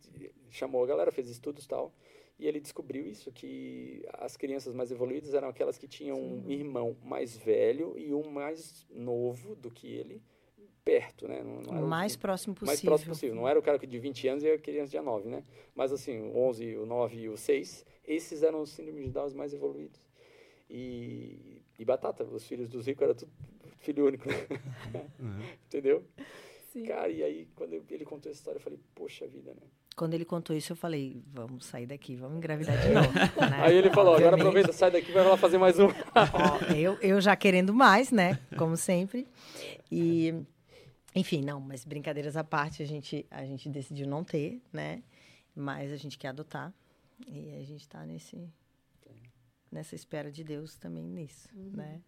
chamou a galera, fez estudos e tal, e ele descobriu isso, que as crianças mais evoluídas eram aquelas que tinham Sim. um irmão mais velho e um mais novo do que ele, perto, né? Não, não o mais o, próximo possível. Mais próximo possível. Não era o cara de 20 anos e a criança de 9, né? Mas assim, o 11, o 9 e o 6, esses eram os síndromes de Down mais evoluídos. E, e batata, os filhos dos ricos eram tudo filho único, né? Uhum. (laughs) Entendeu? Sim. Cara, e aí quando ele contou essa história, eu falei, poxa vida, né? Quando ele contou isso, eu falei, vamos sair daqui, vamos engravidar de novo. (laughs) Né? Aí ele falou, Obviamente. agora aproveita, sai daqui, vai lá fazer mais um. Ó, eu, eu já querendo mais, né? Como sempre. E, enfim, não, mas brincadeiras à parte, a gente, a gente decidiu não ter, né? Mas a gente quer adotar. E a gente está nesse, nessa espera de Deus também nisso, uhum. né?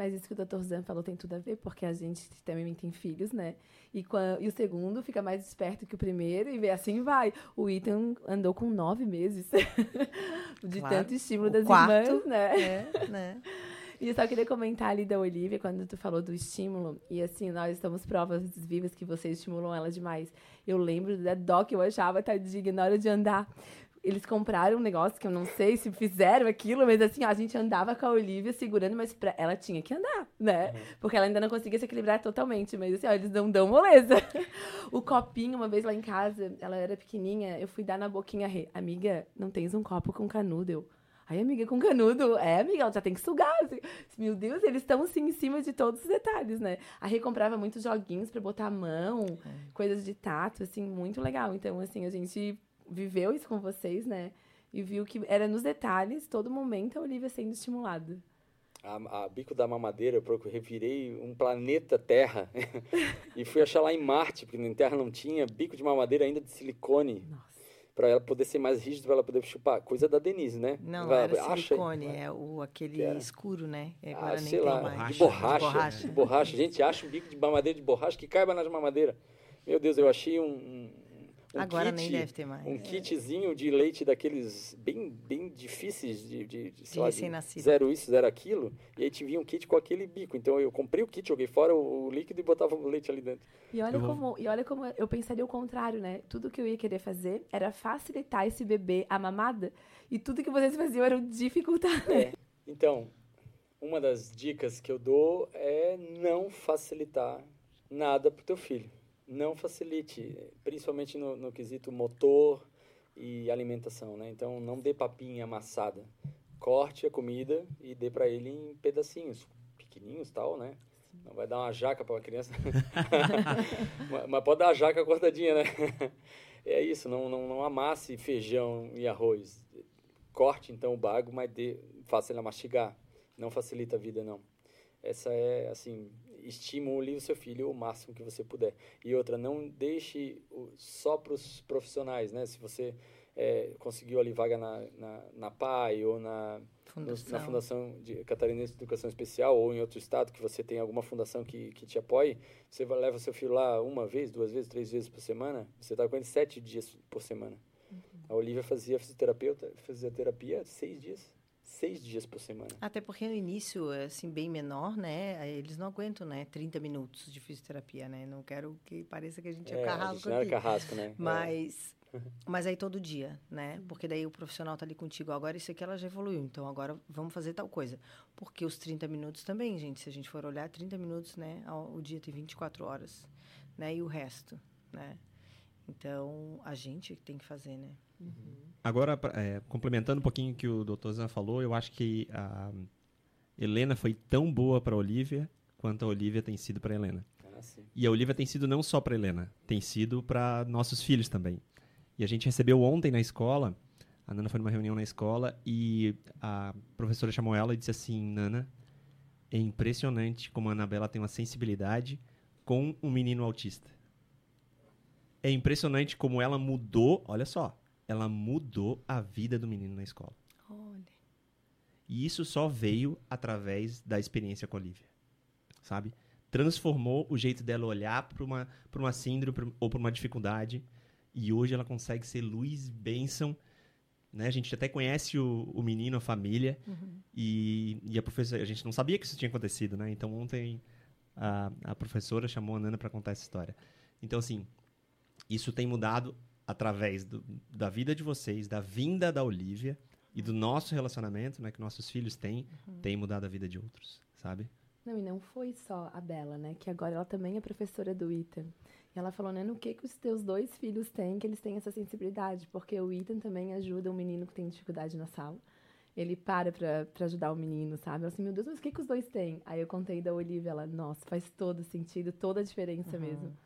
Mas isso que o doutor Zan falou tem tudo a ver, porque a gente também tem filhos, né? E, e o segundo fica mais esperto que o primeiro, e assim vai. O Ethan andou com nove meses (laughs) de claro. tanto estímulo das quarto, irmãs, né? É, (laughs) né? E eu só queria comentar ali da Olivia, quando tu falou do estímulo. E assim, nós estamos provas vivas que vocês estimulam ela demais. Eu lembro da dó que eu achava, tadinha, na hora de andar eles compraram um negócio que eu não sei se fizeram aquilo, mas assim, ó, a gente andava com a Olivia segurando, mas pra, ela tinha que andar, né? Uhum. Porque ela ainda não conseguia se equilibrar totalmente, mas assim, ó, eles não dão moleza. (laughs) o copinho, uma vez lá em casa, ela era pequenininha, eu fui dar na boquinha, amiga, não tens um copo com canudo? Eu, Ai, amiga, com canudo. É, amiga, ela já tem que sugar. Assim. Meu Deus, eles estão, assim, em cima de todos os detalhes, né? A Rê comprava muitos joguinhos para botar a mão, é. coisas de tato, assim, muito legal. Então, assim, a gente viveu isso com vocês, né? E viu que era nos detalhes, todo momento, a Olivia sendo estimulada. A, a, bico da mamadeira, eu revirei um planeta Terra (laughs) e fui achar lá em Marte, porque na Terra não tinha bico de mamadeira ainda de silicone. Para ela poder ser mais rígida, para ela poder chupar. Coisa da Denise, né? Não, não era acha, silicone, é o, aquele escuro, né? Ah, agora ah, nem sei lá, mais. De borracha, de borracha. De borracha. A gente acha um bico de mamadeira de borracha que caiba nas mamadeiras. Meu Deus, eu achei um, um Agora kit, nem deve ter mais. Um é. kitzinho de leite daqueles bem, bem difíceis de, de, de, de recém-nascido. Zero isso, zero aquilo. E aí te vinha um kit com aquele bico. Então eu comprei o kit, joguei fora o, o líquido e botava o leite ali dentro. E olha, como, e olha como eu pensaria o contrário, né? Tudo que eu ia querer fazer era facilitar esse bebê a mamada. E tudo que vocês faziam era dificultar, né? É. Então, uma das dicas que eu dou é não facilitar nada pro teu filho não facilite, principalmente no, no quesito motor e alimentação, né? Então, não dê papinha amassada. Corte a comida e dê para ele em pedacinhos, pequenininhos tal, né? Não vai dar uma jaca para uma criança. (laughs) mas, pode dar uma jaca cortadinha, né? (laughs) é isso, não, não, não amasse feijão e arroz. Corte, então, o bago, mas dê, faça ele mastigar. Não facilita a vida, não. Essa é, assim, estimule o seu filho o máximo que você puder. E outra, não deixe só para os profissionais, né? Se você é, conseguiu ali vaga na, na, na PAI ou na fundação. na Fundação de Catarinense de Educação Especial ou em outro estado que você tem alguma fundação que, que te apoie, você vai, leva seu filho lá uma vez, duas vezes, três vezes por semana, você está com ele sete dias por semana. Uhum. A Olivia fazia fisioterapeuta, fazia terapia seis dias seis dias por semana. Até porque no início, assim, bem menor, né? Eles não aguentam, né? 30 minutos de fisioterapia, né? Não quero que pareça que a gente é, é carrasco não é carrasco, né? Mas... É. (laughs) Mas aí todo dia, né? Porque daí o profissional tá ali contigo. Agora isso aqui ela já evoluiu, então agora vamos fazer tal coisa. Porque os 30 minutos também, gente, se a gente for olhar, 30 minutos, né? O dia tem 24 horas, né? E o resto, né? Então, a gente tem que fazer, né? Uhum. Agora, é, complementando um pouquinho o que o Dr. Zan falou, eu acho que a Helena foi tão boa para a Olivia quanto a Olivia tem sido para a Helena. Ah, e a Olivia tem sido não só para Helena, tem sido para nossos filhos também. E a gente recebeu ontem na escola, a Nana foi numa reunião na escola e a professora chamou ela e disse assim: Nana, é impressionante como a Anabela tem uma sensibilidade com um menino autista. É impressionante como ela mudou, olha só, ela mudou a vida do menino na escola. Olha. E isso só veio através da experiência com a Olivia, sabe? Transformou o jeito dela olhar para uma, pra uma síndrome ou para uma dificuldade. E hoje ela consegue ser luz, bênção. Né? A gente até conhece o, o menino, a família. E, e a professora, a gente não sabia que isso tinha acontecido, né? Então ontem a, a professora chamou a Nana para contar essa história. Então, assim, isso tem mudado através do- da vida de vocês, da vinda da Olivia e do nosso relacionamento, né, que nossos filhos têm, tem mudado a vida de outros, sabe? Não, e não foi só a Bela, né? Que agora ela também é professora do Ethan. E ela falou, né, no que, que os teus dois filhos têm que eles têm essa sensibilidade. Porque o Ethan também ajuda um menino que tem dificuldade na sala. Ele para pra, pra ajudar o menino, sabe? Ela assim, meu Deus, mas o que, que os dois têm? Aí eu contei da Olivia, ela, nossa, faz todo sentido, toda a diferença mesmo.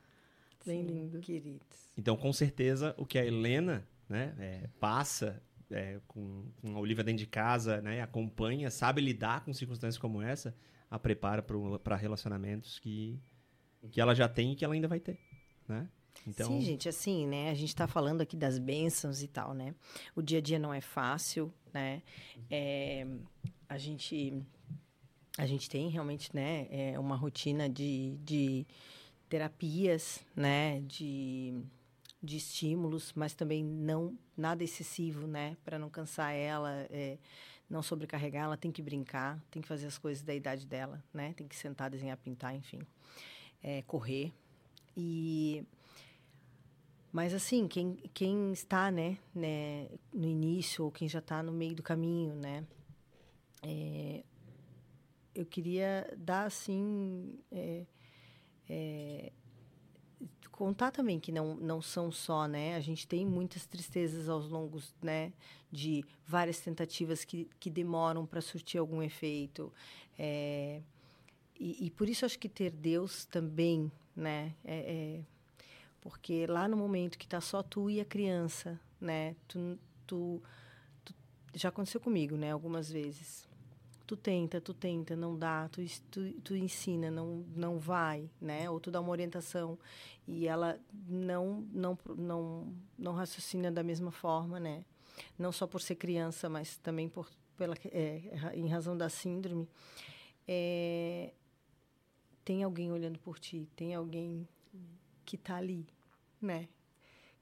Bem Sim, lindo. Queridos. Então, com certeza, o que a Helena né, é, passa é, com, com a Olivia dentro de casa, né, acompanha, sabe lidar com circunstâncias como essa, a prepara para relacionamentos que, que ela já tem e que ela ainda vai ter, né? Então, Sim, gente, assim, né? A gente está falando aqui das bênçãos e tal, né? O dia a dia não é fácil, né? É, a gente a gente tem realmente, né? É uma rotina de, de terapias, né? De, de estímulos, mas também não nada excessivo, né? Para não cansar ela, é, não sobrecarregar. Ela tem que brincar, tem que fazer as coisas da idade dela, né? Tem que sentar, desenhar, pintar, enfim, é, correr e mas assim, quem, quem está, né, né, no início ou quem já está no meio do caminho, né, é, eu queria dar assim, é, é, contar também que não não são só, né, a gente tem muitas tristezas aos longos, né, de várias tentativas que, que demoram para surtir algum efeito, é, e, e por isso acho que ter Deus também, né, é, é porque lá no momento que tá só tu e a criança, né? Tu, tu, tu- já aconteceu comigo, né? Algumas vezes. Tu tenta, tu tenta, não dá, tu, tu, tu ensina, não, não vai, né? Ou tu dá uma orientação e ela não, não, não, não raciocina da mesma forma, né? Não só por ser criança, mas também por, pela, é, em razão da síndrome. É, tem alguém olhando por ti, tem alguém que está ali, né?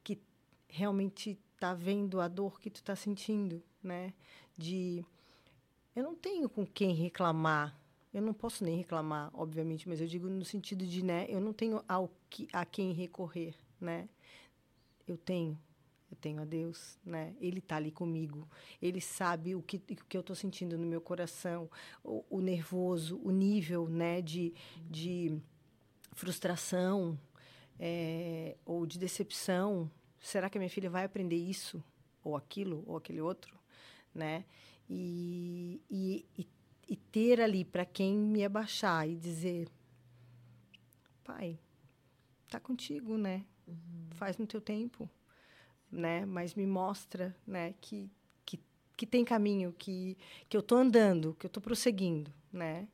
Que realmente está vendo a dor que tu está sentindo, né? De eu não tenho com quem reclamar. Eu não posso nem reclamar, obviamente, mas eu digo no sentido de, né, eu não tenho ao que, a quem recorrer, né? Eu tenho, eu tenho a Deus, né? Ele está ali comigo. Ele sabe o que, o que eu estou sentindo no meu coração, o, o nervoso, o nível, né, de, de frustração, é, ou de decepção. Será que a minha filha vai aprender isso, ou aquilo, ou aquele outro, né? E, e, e, e ter ali para quem me abaixar e dizer, pai, tá contigo, né? Faz no teu tempo, né? Mas me mostra, né? Que que, que tem caminho, que que eu tô andando, que eu tô prosseguindo, né?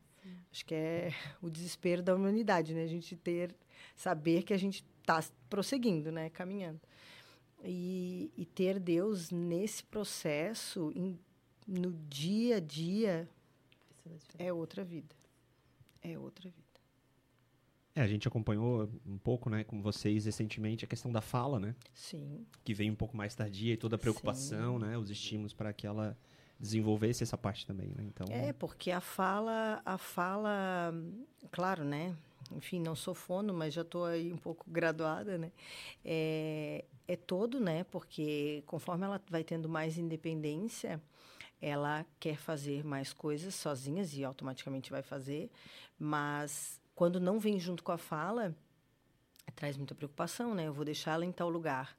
Acho que é (laughs) o desespero da humanidade, né? A gente ter, saber que a gente está prosseguindo, né? Caminhando. E, e ter Deus nesse processo, em- no dia a dia, diferença. é outra vida. É outra vida. é, a gente acompanhou um pouco, né, com vocês recentemente a questão da fala, né? Sim, que veio um pouco mais tardia e toda a preocupação, né, os estímulos para que ela desenvolvesse essa parte também, né? Então, É, porque a fala, a fala, claro, né? Enfim, não sou fono, mas já estou aí um pouco graduada, né? É, é todo, né? Porque conforme ela vai tendo mais independência, ela quer fazer mais coisas sozinhas e automaticamente vai fazer, mas quando não vem junto com a fala, traz muita preocupação, né? Eu vou deixar ela em tal lugar.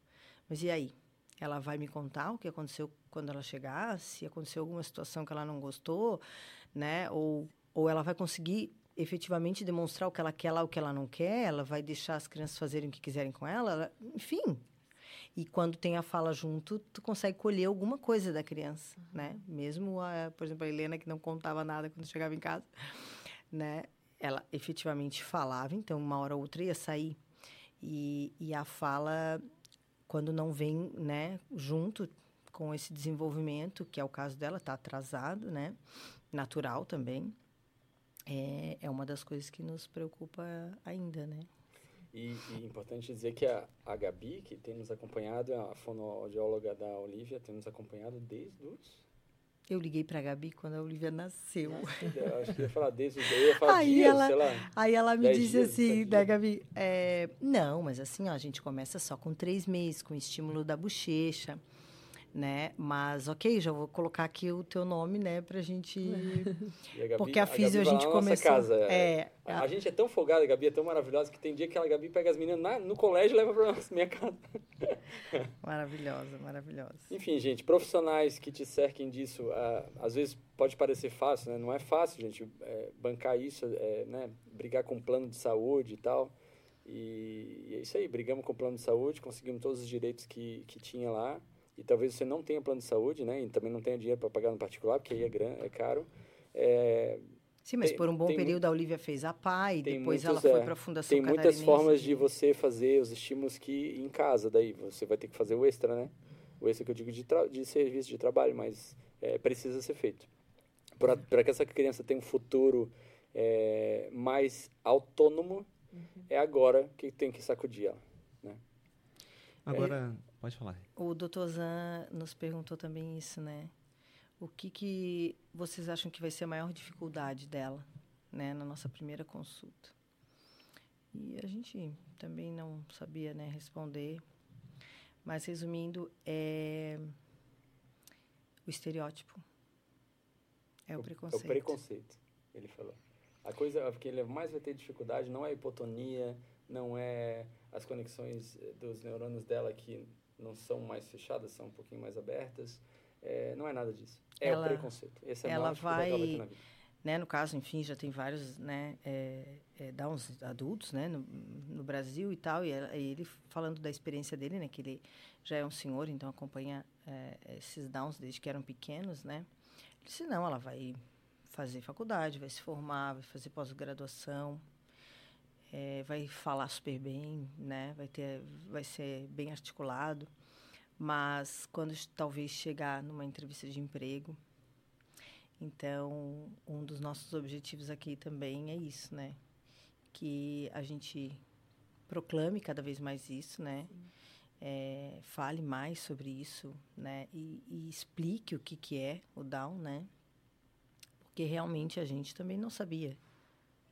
Mas e aí? Ela vai me contar o que aconteceu quando ela chegar, se aconteceu alguma situação que ela não gostou, né? Ou, ou ela vai conseguir efetivamente demonstrar o que ela quer lá, o que ela não quer, ela vai deixar as crianças fazerem o que quiserem com ela, ela- enfim. E quando tem a fala junto, tu consegue colher alguma coisa da criança, né? Mesmo, a, por exemplo, a Helena, que não contava nada quando chegava em casa, né? Ela efetivamente falava, então uma hora ou outra ia sair. E, e a fala, quando não vem, né, junto com esse desenvolvimento, que é o caso dela, está atrasado, né? Natural também. É, é uma das coisas que nos preocupa ainda, né? E, e importante dizer que a, a Gabi, que tem nos acompanhado, a fonoaudióloga da Olivia, tem nos acompanhado desde os eu liguei para a Gabi quando a Olivia nasceu. Eu acho que ia falar desde eu ia falar aí dias, ela, sei lá. Aí ela me disse dias, assim, né, Gabi? É, não, mas assim, ó, a gente começa só com três meses, com estímulo da bochecha né? Mas ok, já vou colocar aqui o teu nome, né, pra gente. (laughs) A Gabi, Porque a física a, gente começou. Casa. É, a, a, gente é tão folgada, a Gabi é tão maravilhosa que tem dia que a Gabi pega as meninas na, no colégio e leva pra minha casa. (laughs) Maravilhosa, maravilhosa. Enfim, gente, profissionais que te cerquem disso, uh, às vezes pode parecer fácil, né? Não é fácil, gente, é, bancar isso, é, né? Brigar com plano de saúde e tal. E, e é isso aí, brigamos com o plano de saúde, conseguimos todos os direitos que, que tinha lá e talvez você não tenha plano de saúde, né? E também não tenha dinheiro para pagar no particular, porque aí é, gran, é caro. É, Sim, mas tem, por um bom período a Olivia fez a PAI, depois muitos, ela foi para a Fundação Tem muitas formas de você fazer os estímulos que em casa, daí você vai ter que fazer o extra, né? O extra que eu digo de, de serviço, de trabalho, mas é, precisa ser feito. Para que essa criança tenha um futuro é, mais autônomo, uhum. é agora que tem que sacudir ela. Né? Agora, Pode falar. O doutor Zan nos perguntou também isso, né? O que, que vocês acham que vai ser a maior dificuldade dela, né, na nossa primeira consulta? E a gente também não sabia, né, responder. Mas resumindo, é o estereótipo. É o, o preconceito. É o preconceito, ele falou. A coisa que ele mais vai ter dificuldade não é a hipotonia, não é as conexões dos neurônios dela que não são mais fechadas, são um pouquinho mais abertas. É, não é nada disso. É ela, o preconceito. Esse é ela vai, vai né, no caso, enfim, já tem vários, né, é, é, downs adultos, né, no, no, Brasil e tal, e, ela, e, ele falando da experiência dele, né, que ele já é um senhor, então acompanha é, esses downs desde que eram pequenos, né, ele disse, não, ela vai fazer faculdade, vai se formar, vai fazer pós-graduação, é, vai falar super bem, né? Vai ter, vai ser bem articulado, mas quando talvez chegar numa entrevista de emprego, então um dos nossos objetivos aqui também é isso, né? Que a gente proclame cada vez mais isso, né? É, fale mais sobre isso, né? E, e explique o que que é o Down, né? Porque realmente a gente também não sabia,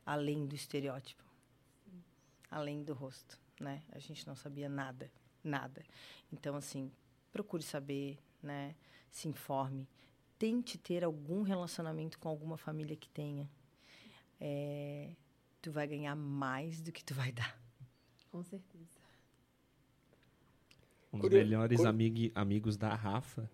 além do estereótipo além do rosto, né? A gente não sabia nada, nada. Então, assim, procure saber, né? Se informe. Tente ter algum relacionamento com alguma família que tenha. É, tu vai ganhar mais do que tu vai dar. Com certeza. Um dos melhores amig, amigos da Rafa,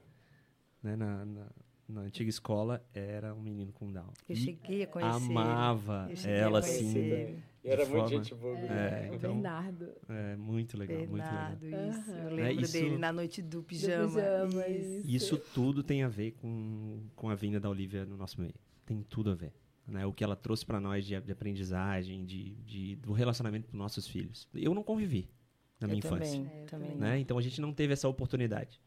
né, na, na, na, antiga escola, era um menino com Down. Eu cheguei a conhecer. Amava ela, assim. E era muito gente boa. É, é, então, Bernardo. É, muito legal, Bernardo, muito legal. isso. Uhum. Eu lembro é, isso, dele na noite do pijama. Do pijama isso. isso. tudo tem a ver com, com a vinda da Olivia no nosso meio. Tem tudo a ver. Né? O que ela trouxe para nós de, de, aprendizagem, de, de, do relacionamento com nossos filhos. Eu não convivi na minha eu infância. Também, é, também. Né? Então a gente não teve essa oportunidade.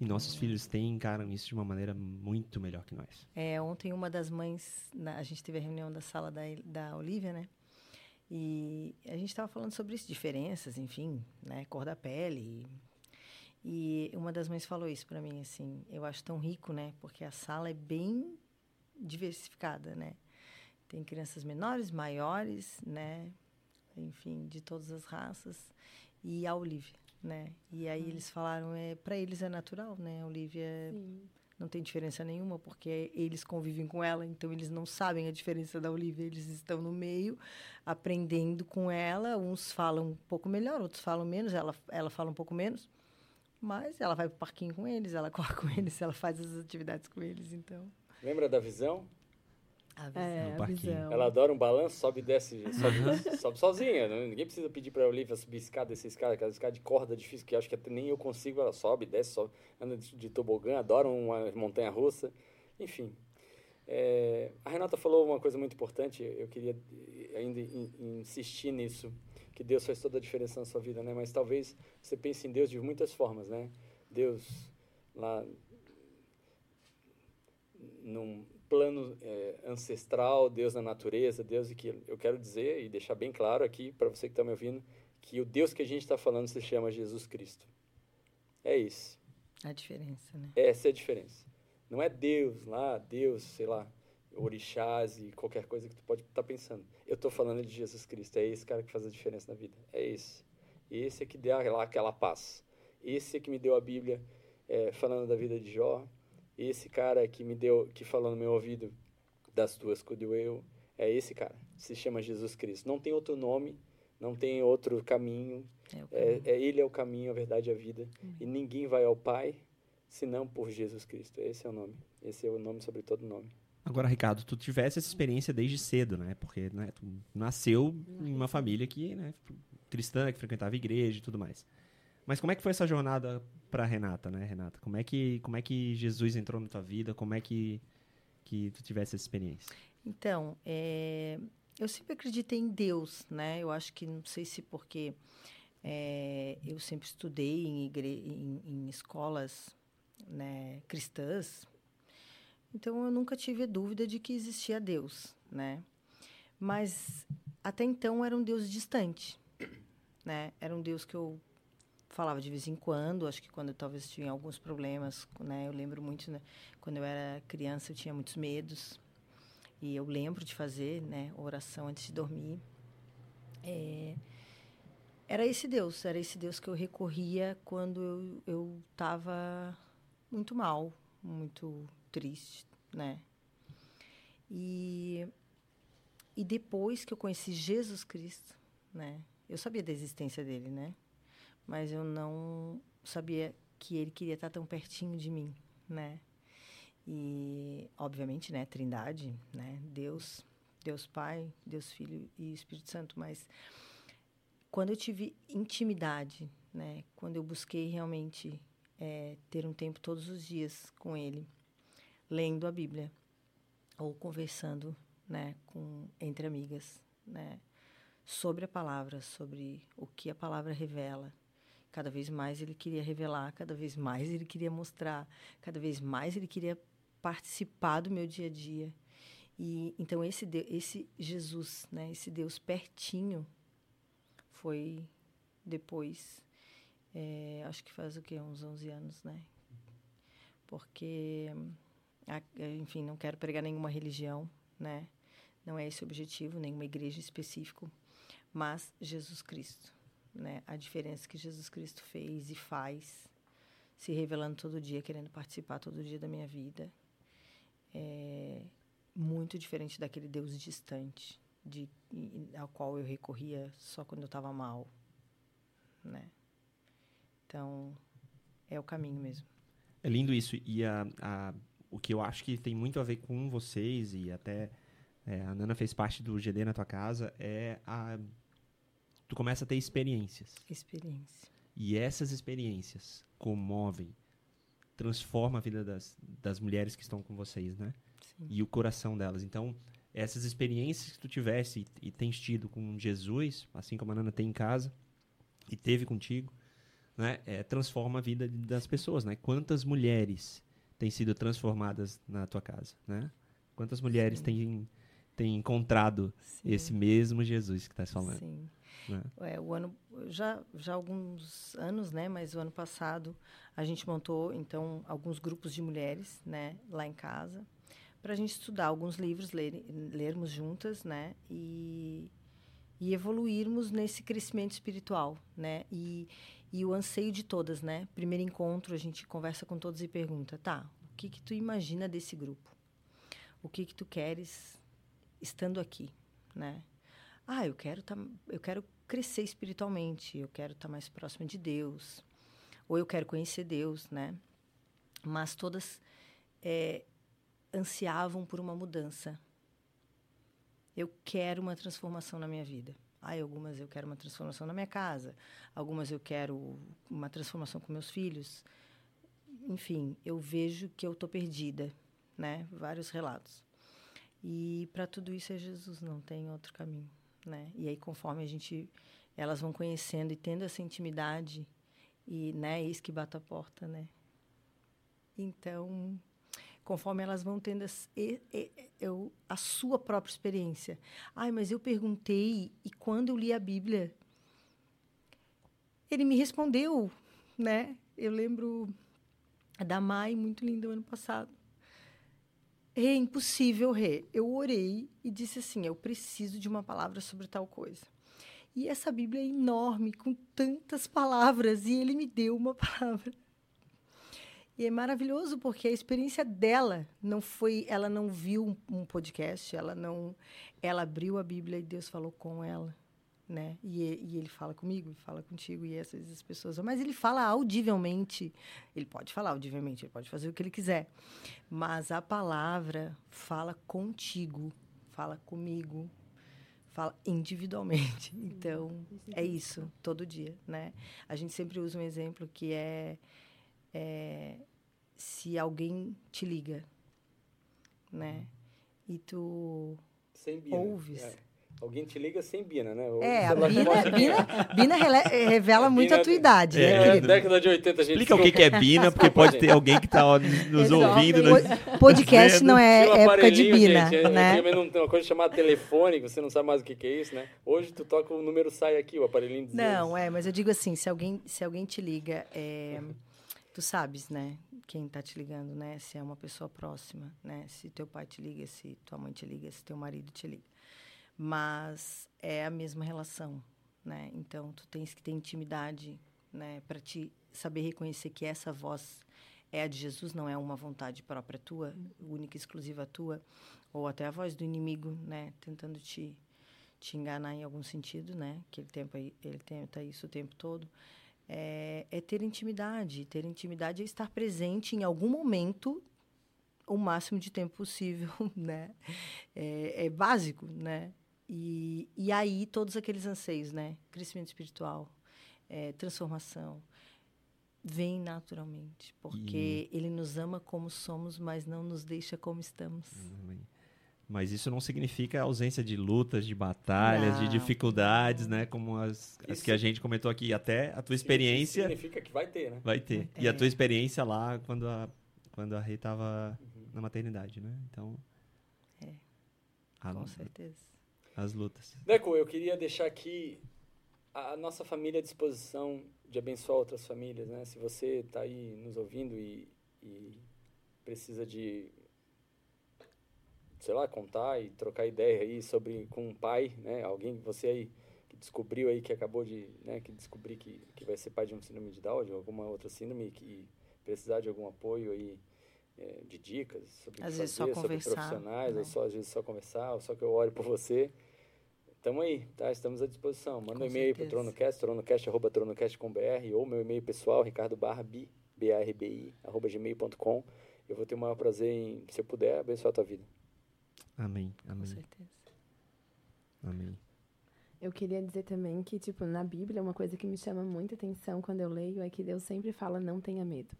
E nossos filhos têm, encaram isso de uma maneira muito melhor que nós. É, ontem uma das mães, na, a gente teve a reunião da sala da, da Olivia, né? E a gente estava falando sobre isso, diferenças, enfim, né, cor da pele. E, e uma das mães falou isso para mim, assim, eu acho tão rico, né, porque a sala é bem diversificada, né. Tem crianças menores, maiores, né, enfim, de todas as raças. E a Olivia, né. E aí hum. eles falaram, é, para eles é natural, né, a Olivia... Sim não tem diferença nenhuma, porque eles convivem com ela, então eles não sabem a diferença da Olivia, eles estão no meio, aprendendo com ela. Uns falam um pouco melhor, outros falam menos, ela, ela fala um pouco menos, mas ela vai para o parquinho com eles, ela (laughs) corre com eles, ela faz as atividades com eles, então. Lembra da visão? A visão. É, a visão. Ela adora um balanço, sobe e desce, sobe, sobe sozinha. Né? Ninguém precisa pedir para a Olivia subir escada, descer escada, aquela escada de corda difícil, que acho que até nem eu consigo. Ela sobe, desce, sobe, anda de, de tobogã, adora uma montanha russa. Enfim. É, a Renata falou uma coisa muito importante, eu queria ainda insistir nisso, que Deus faz toda a diferença na sua vida, né? Mas talvez você pense em Deus de muitas formas, né? Deus lá num plano é, ancestral, Deus na natureza, Deus que eu quero dizer e deixar bem claro aqui para você que está me ouvindo que o Deus que a gente está falando se chama Jesus Cristo. É isso. A diferença, né? Essa é a diferença. Não é Deus lá, Deus, sei lá, orixás e qualquer coisa que tu pode estar tá pensando. Eu estou falando de Jesus Cristo. É esse cara que faz a diferença na vida. É esse. Esse é que deu lá aquela paz. Esse é que me deu a Bíblia é, falando da vida de Jó. Esse cara que me deu, que falou no meu ouvido das tuas cuido eu. É esse cara. Se chama Jesus Cristo. Não tem outro nome, não tem outro caminho. É, caminho. é, é ele é o caminho, a verdade e a vida. E ninguém vai ao Pai senão por Jesus Cristo. Esse é o nome. Esse é o nome sobre todo nome. Agora, Ricardo, tu tivesse essa experiência desde cedo, né? Porque né, tu nasceu em uma família que, né, cristã, que frequentava igreja e tudo mais. Mas como é que foi essa jornada para Renata, né, Renata? Como é que como é que Jesus entrou na tua vida? Como é que que tu tivesse essa experiência? Então, é, eu sempre acreditei em Deus, né? Eu acho que não sei se porque é, eu sempre estudei em, igre... em, em escolas né, cristãs, então eu nunca tive dúvida de que existia Deus, né? Mas até então era um Deus distante, né? Era um Deus que eu falava de vez em quando, acho que quando eu talvez tinha alguns problemas, né? Eu lembro muito, né? Quando eu era criança eu tinha muitos medos e eu lembro de fazer, né? Oração antes de dormir. É, era esse Deus, era esse Deus que eu recorria quando eu estava muito mal, muito triste, né? E, e depois que eu conheci Jesus Cristo, né? Eu sabia da existência dele, né? Mas eu não sabia que ele queria estar tão pertinho de mim, né? E, obviamente, né? Trindade, né? Deus, Deus Pai, Deus Filho e Espírito Santo. Mas quando eu tive intimidade, né? Quando eu busquei realmente é, ter um tempo todos os dias com ele, lendo a Bíblia ou conversando, né, com entre amigas, né, sobre a palavra, sobre o que a palavra revela. Cada vez mais ele queria revelar, cada vez mais ele queria mostrar, cada vez mais ele queria participar do meu dia a dia. E então esse esse Jesus, né, esse Deus pertinho foi depois é, acho que faz o quê? Uns 11 anos, né? Porque, enfim, não quero pregar nenhuma religião, né? Não é esse o objetivo, nenhuma igreja específico, mas Jesus Cristo, né? A diferença que Jesus Cristo fez e faz, se revelando todo dia, querendo participar todo dia da minha vida, é muito diferente daquele Deus distante, de, ao qual eu recorria só quando eu estava mal, né? Então, é o caminho mesmo. É lindo isso. E a, a, o que eu acho que tem muito a ver com vocês, e até é, a Nana fez parte do GD na tua casa, é a. Tu começa a ter experiências. Experiência. E essas experiências comovem, transformam a vida das, das mulheres que estão com vocês, né? Sim. E o coração delas. Então, essas experiências que tu tivesse e, e tens tido com Jesus, assim como a Nana tem em casa, e teve contigo, né, é, transforma a vida das pessoas, né? Quantas mulheres têm sido transformadas na tua casa, né? Quantas mulheres têm, têm encontrado Sim. esse mesmo Jesus que está falando? Sim. Né? É, o ano já já alguns anos, né? Mas o ano passado a gente montou então alguns grupos de mulheres, né? Lá em casa para a gente estudar alguns livros, ler, lermos juntas, né? E e evoluirmos nesse crescimento espiritual, né? E, e o anseio de todas, né? Primeiro encontro, a gente conversa com todas e pergunta, tá, o que que tu imagina desse grupo? O que que tu queres estando aqui, né? Ah, eu quero tá, eu quero crescer espiritualmente, eu quero estar tá mais próxima de Deus, ou eu quero conhecer Deus, né? Mas todas é, ansiavam por uma mudança. Eu quero uma transformação na minha vida. Ah, algumas eu quero uma transformação na minha casa, algumas eu quero uma transformação com meus filhos. Enfim, eu vejo que eu estou perdida, né? Vários relatos. E para tudo isso é Jesus, não tem outro caminho, né? E aí conforme a gente elas vão conhecendo e tendo essa intimidade e, né, eis que bate a porta, né? Então, conforme elas vão tendo as, eu, a sua própria experiência. Ai, mas eu perguntei e quando eu li a Bíblia, ele me respondeu, né? Eu lembro da Mai, muito linda, ano passado. É impossível, Rê. Eu orei e disse assim: eu preciso de uma palavra sobre tal coisa. E essa Bíblia é enorme, com tantas palavras, e ele me deu uma (laughs) palavra. E é maravilhoso porque a experiência dela não foi, ela não viu um podcast, ela não, ela abriu a Bíblia e Deus falou com ela né? E, e, ele fala comigo, fala contigo e essas as pessoas. Mas ele fala audivelmente. Ele pode falar audivelmente, ele pode fazer o que ele quiser. Mas a palavra fala contigo, fala comigo, fala individualmente. Então, é isso, todo dia, né? A gente sempre usa um exemplo que é, é se alguém te liga, né? E tu ouves. É Alguém te liga sem Bina, né? é, a Bina, Bina, Bina revela muito Bina, a tua idade, né, é, né? década de 80 a gente... Explica o que, que é Bina, porque pode ter alguém que está nos ouvindo. Nos, podcast não é um época de Bina, gente, né? Tem uma coisa chamada telefone, você não sabe mais o que, que é isso, né? Hoje tu toca o número, sai aqui, o aparelhinho diz Não, é, mas eu digo assim, se alguém, se alguém te liga, é, tu sabes, né? Quem está te ligando, né? Se é uma pessoa próxima, né? Se teu pai te liga, se tua mãe te liga, se teu marido te liga mas é a mesma relação, né? Então tu tens que ter intimidade, né, para te saber reconhecer que essa voz é a de Jesus, não é uma vontade própria tua, única e exclusiva tua, ou até a voz do inimigo, né, tentando te te enganar em algum sentido, né? Que ele tenta ele tenta isso o tempo todo. É, é ter intimidade, ter intimidade é estar presente em algum momento o máximo de tempo possível, (laughs) né? É, é básico, né? E, e aí todos aqueles anseios, né? Crescimento espiritual, é, transformação, vem naturalmente, porque e... ele nos ama como somos, mas não nos deixa como estamos. Mas isso não significa ausência de lutas, de batalhas, não. de dificuldades, né? Como as, as que a gente comentou aqui. Até a tua experiência. significa que vai ter, né? Vai ter. É. E a tua experiência lá quando a, quando a Rei estava uhum. na maternidade, né? Então. É. com certeza as lutas. Deco, eu queria deixar aqui a nossa família à disposição de abençoar outras famílias, né? Se você está aí nos ouvindo e, e, precisa de, sei lá, contar e trocar ideia aí sobre com um pai, né? Alguém você aí que descobriu aí que acabou de, né? Que descobri que, que vai ser pai de um síndrome de Down, ou alguma outra síndrome que precisar de algum apoio aí é, de dicas sobre às vezes fazer, sobre profissionais, né? ou só às vezes só conversar, ou só que eu ore por você. Tamo aí, tá? Estamos à disposição. Manda um e-mail para o TronoCast, tronocast.tronocast.com.br ou meu e-mail pessoal, ricardo.barbi, B-A-R-B-I, arroba gmail.com. Eu vou ter o maior prazer em, se eu puder, abençoar a tua vida. Amém, amém. Com certeza. Amém. Eu queria dizer também que, tipo, na Bíblia, uma coisa que me chama muita atenção quando eu leio é que Deus sempre fala, não tenha medo.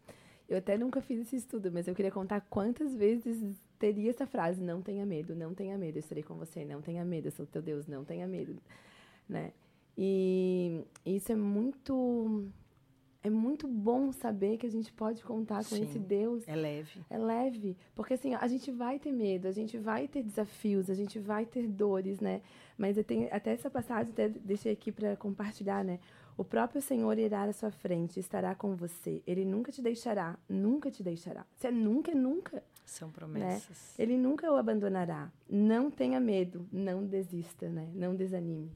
Eu até nunca fiz esse estudo, mas eu queria contar quantas vezes teria essa frase: não tenha medo, não tenha medo, eu estarei com você, não tenha medo, eu sou teu Deus, não tenha medo, né? E isso é muito é muito bom saber que a gente pode contar com Sim, esse Deus. É leve. É leve, porque assim, a gente vai ter medo, a gente vai ter desafios, a gente vai ter dores, né? Mas eu tenho até essa passagem até deixei aqui para compartilhar, né? O próprio Senhor irá à sua frente, estará com você. Ele nunca te deixará, nunca te deixará. Se é nunca, é nunca. São né? promessas. Né? Ele nunca o abandonará. Não tenha medo, não desista, né? Não desanime.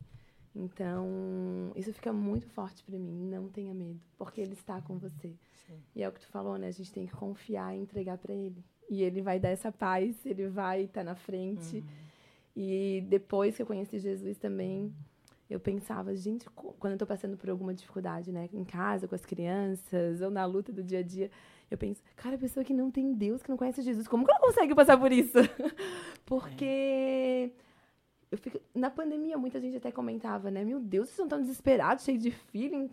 Então, isso fica muito forte para mim. Não tenha medo, porque ele está com você. Sim. E é o que tu falou, né? A gente tem que confiar e entregar para ele. E ele vai dar essa paz, ele vai estar tá na frente. Uhum. E depois que eu conheci Jesus também, eu pensava, gente, quando eu estou passando por alguma dificuldade, né, em casa, com as crianças, ou na luta do dia a dia, eu penso, cara, a pessoa que não tem Deus, que não conhece Jesus, como que ela consegue passar por isso? (laughs) Porque eu fico, na pandemia, muita gente até comentava, né, meu Deus, vocês estão desesperados, cheios de filho.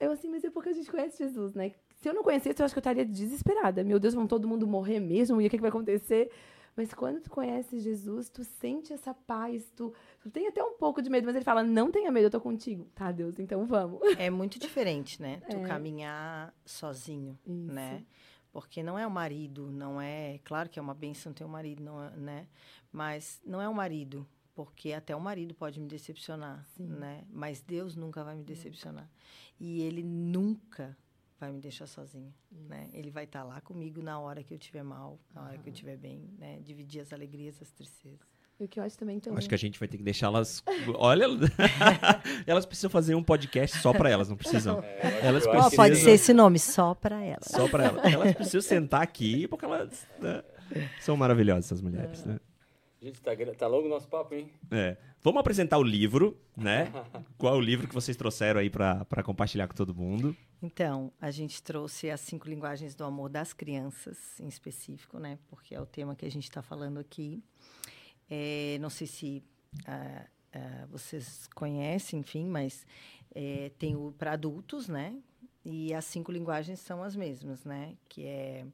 Eu assim, mas é porque a gente conhece Jesus, né? Se eu não conhecesse, eu acho que eu estaria desesperada. Meu Deus, vão todo mundo morrer mesmo? E o que, que vai acontecer? Mas quando tu conhece Jesus, tu sente essa paz, tu, tu tem até um pouco de medo, mas ele fala: não tenha medo, eu tô contigo. Tá, Deus, então vamos. É muito diferente, né? (laughs) Tu É. caminhar sozinho, Isso. né? Porque não é o marido, não é. Claro que é uma bênção ter um marido, não é, né? Mas não é o marido, porque até o marido pode me decepcionar, Sim. né? Mas Deus nunca vai me decepcionar. E Ele nunca vai me deixar sozinho, né? Ele vai estar lá comigo na hora que eu estiver mal, na hora que eu estiver bem, né? Dividir as alegrias, as tristezas. E o que eu acho também tão. Eu Acho que a gente vai ter que deixá-las. Olha, (laughs) (laughs) elas precisam fazer um podcast só pra elas, não precisam. É, Elas que pode ser esse nome, só para ela. Só pra elas. Elas precisam sentar aqui porque elas né, são maravilhosas, essas mulheres. Né? Gente, tá, tá longo o nosso papo, hein? É. Vamos apresentar o livro, né? (laughs) Qual é o livro que vocês trouxeram aí pra compartilhar com todo mundo? Então, a gente trouxe as cinco linguagens do amor das crianças, em específico, né? Porque é o tema que a gente está falando aqui. É, não sei se ah, ah, vocês conhecem, enfim, mas é, tem o para adultos, né? E as cinco linguagens são as mesmas, né? Que é,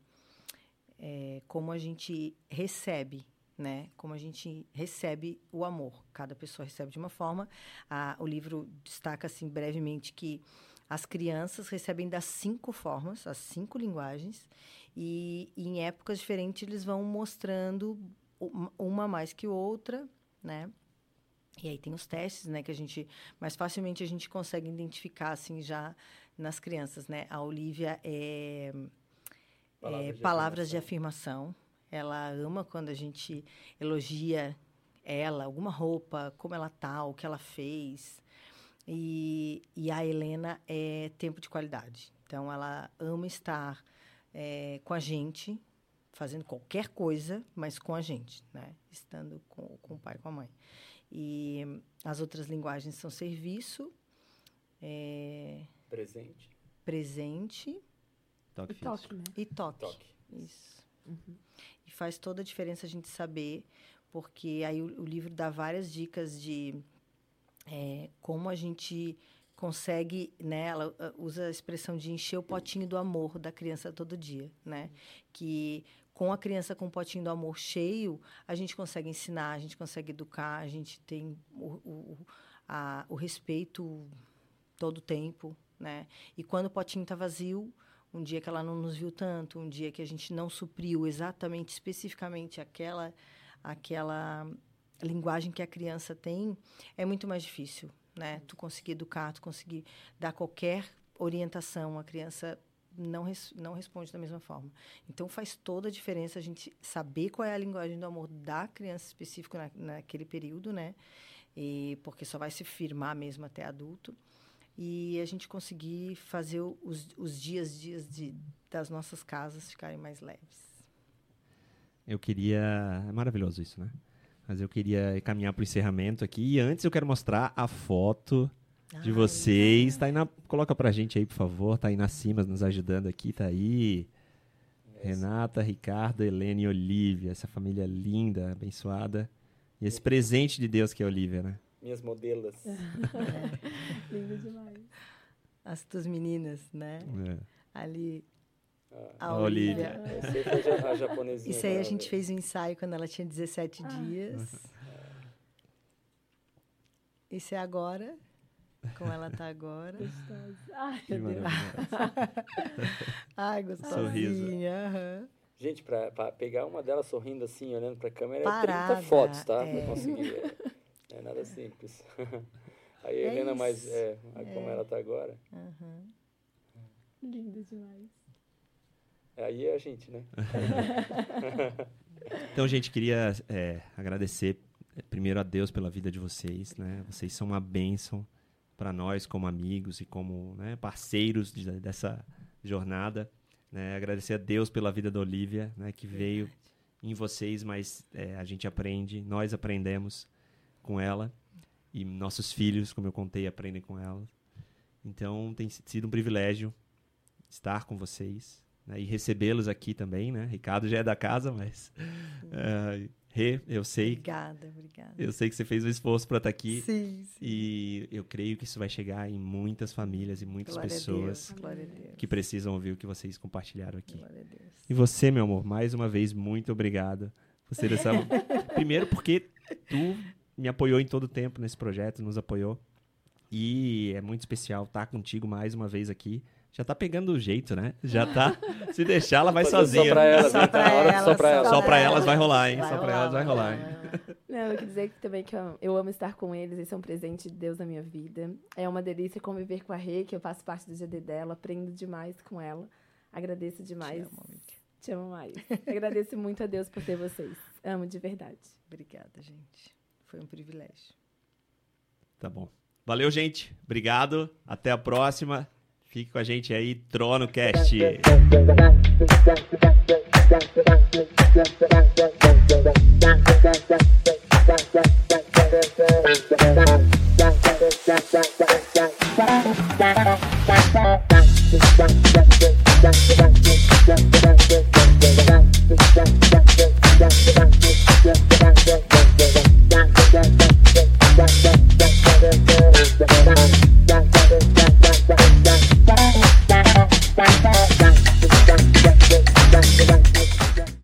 é como a gente recebe, né? Como a gente recebe o amor. Cada pessoa recebe de uma forma. Ah, o livro destaca, assim, brevemente que as crianças recebem das cinco formas, as cinco linguagens, e, e em épocas diferentes eles vão mostrando uma- mais que outra, né? E aí tem os testes, né, que a gente mais facilmente a gente consegue identificar assim já nas crianças, né? A Olivia é, é, de palavras de afirmação. afirmação. Ela ama quando a gente elogia ela, alguma roupa, como ela tá, o que ela fez. E, e a Helena é tempo de qualidade. Então, ela ama estar eh, com a gente, fazendo qualquer coisa, mas com a gente, né? Estando com, com o pai e com a mãe. E as outras linguagens são serviço, eh, Presente. presente Toque físico. toque, né? e toque. Toque. Isso. E faz toda a diferença a gente saber, porque aí o, o livro dá várias dicas de é, como a gente consegue, né? Ela uh, usa a expressão de encher o potinho do amor da criança todo dia, né? Que com a criança com o potinho do amor cheio, a gente consegue ensinar, a gente consegue educar, a gente tem o, o, a, o respeito todo o tempo, né? E quando o potinho está vazio, um dia que ela não nos viu tanto, um dia que a gente não supriu exatamente, especificamente aquela, aquela linguagem que a criança tem, é muito mais difícil, né? Tu conseguir educar, tu conseguir dar qualquer orientação, a criança não, res, não responde da mesma forma. Então faz toda a diferença a gente saber qual é a linguagem do amor da criança específico na, naquele período, né? E, porque só vai se firmar mesmo até adulto e a gente conseguir fazer os, os dias dias de, das nossas casas ficarem mais leves. Eu queria. É maravilhoso isso, né? Mas eu queria caminhar pro encerramento aqui. E antes eu quero mostrar a foto de Ai, vocês. Tá aí na... Coloca pra gente aí, por favor. Tá aí na cima nos ajudando aqui. Tá aí. Renata, Ricardo, Helena e Olivia. Essa família linda, abençoada. E esse presente de Deus que é a Olivia, né? Minhas modelas. (laughs) Lindo demais. As tuas meninas, né? É. Ali. Ah, A A Olivia. Olivia. a a japonesinha. Isso aí a gente fez o ensaio quando ela tinha 17 Ah. dias. Isso é agora, como ela tá agora. Gostosa. Ai, Que meu Deus. (laughs) Ai, gostosinha. Sorriso. aham. Gente, pra, pra pegar uma delas sorrindo assim, olhando pra câmera, Parada, é 30 fotos, tá? é. Pra conseguir. É, é nada simples. (laughs) Aí a É Helena, mais. isso. É, a- como ela tá agora. aham. Lindo demais. Aí é a gente, né? (laughs) Então, gente, queria é, agradecer é, primeiro a Deus pela vida de vocês, né? Vocês são uma bênção para nós como amigos e como né, parceiros de- dessa jornada. né? Agradecer a Deus pela vida da Olivia, né? Que veio em vocês, mas é, a gente aprende, nós aprendemos com ela e nossos filhos, como eu contei, aprendem com ela. Então, tem sido um privilégio estar com vocês né, e recebê-los aqui também, né? Ricardo já é da casa, mas é, Rê, eu sei, Obrigada, obrigada. eu sei que você fez um esforço para estar aqui Sim, sim. e eu creio que isso vai chegar em muitas famílias e muitas Glória a pessoas Deus, glória a Deus. que precisam ouvir o que vocês compartilharam aqui. Glória a Deus. E você, meu amor, mais uma vez muito obrigado Gostei dessa. (laughs) Primeiro porque tu me apoiou em todo o tempo nesse projeto, nos apoiou. E é muito especial estar contigo mais uma vez aqui. Já tá pegando o jeito, né? Já tá. Se deixar, ela vai sozinha. Só pra elas, Só né? pra hora de elas, só pra só elas. Só pra elas. vai rolar, hein? Vai Só pra rolar, elas vai rolar. rolar. Não, eu quero dizer que também que eu, eu amo estar com eles, eles são um presente de Deus na minha vida. É uma delícia conviver com a Rê, que eu faço parte do GD dela, aprendo demais com ela. Agradeço demais. Te amo, amiga. Te amo mais. Agradeço muito a Deus por ter vocês. Amo de verdade. Obrigada, gente. Foi um privilégio. Tá bom. Valeu, gente. Obrigado. Até a próxima. Fique com a gente aí, Trono Cast.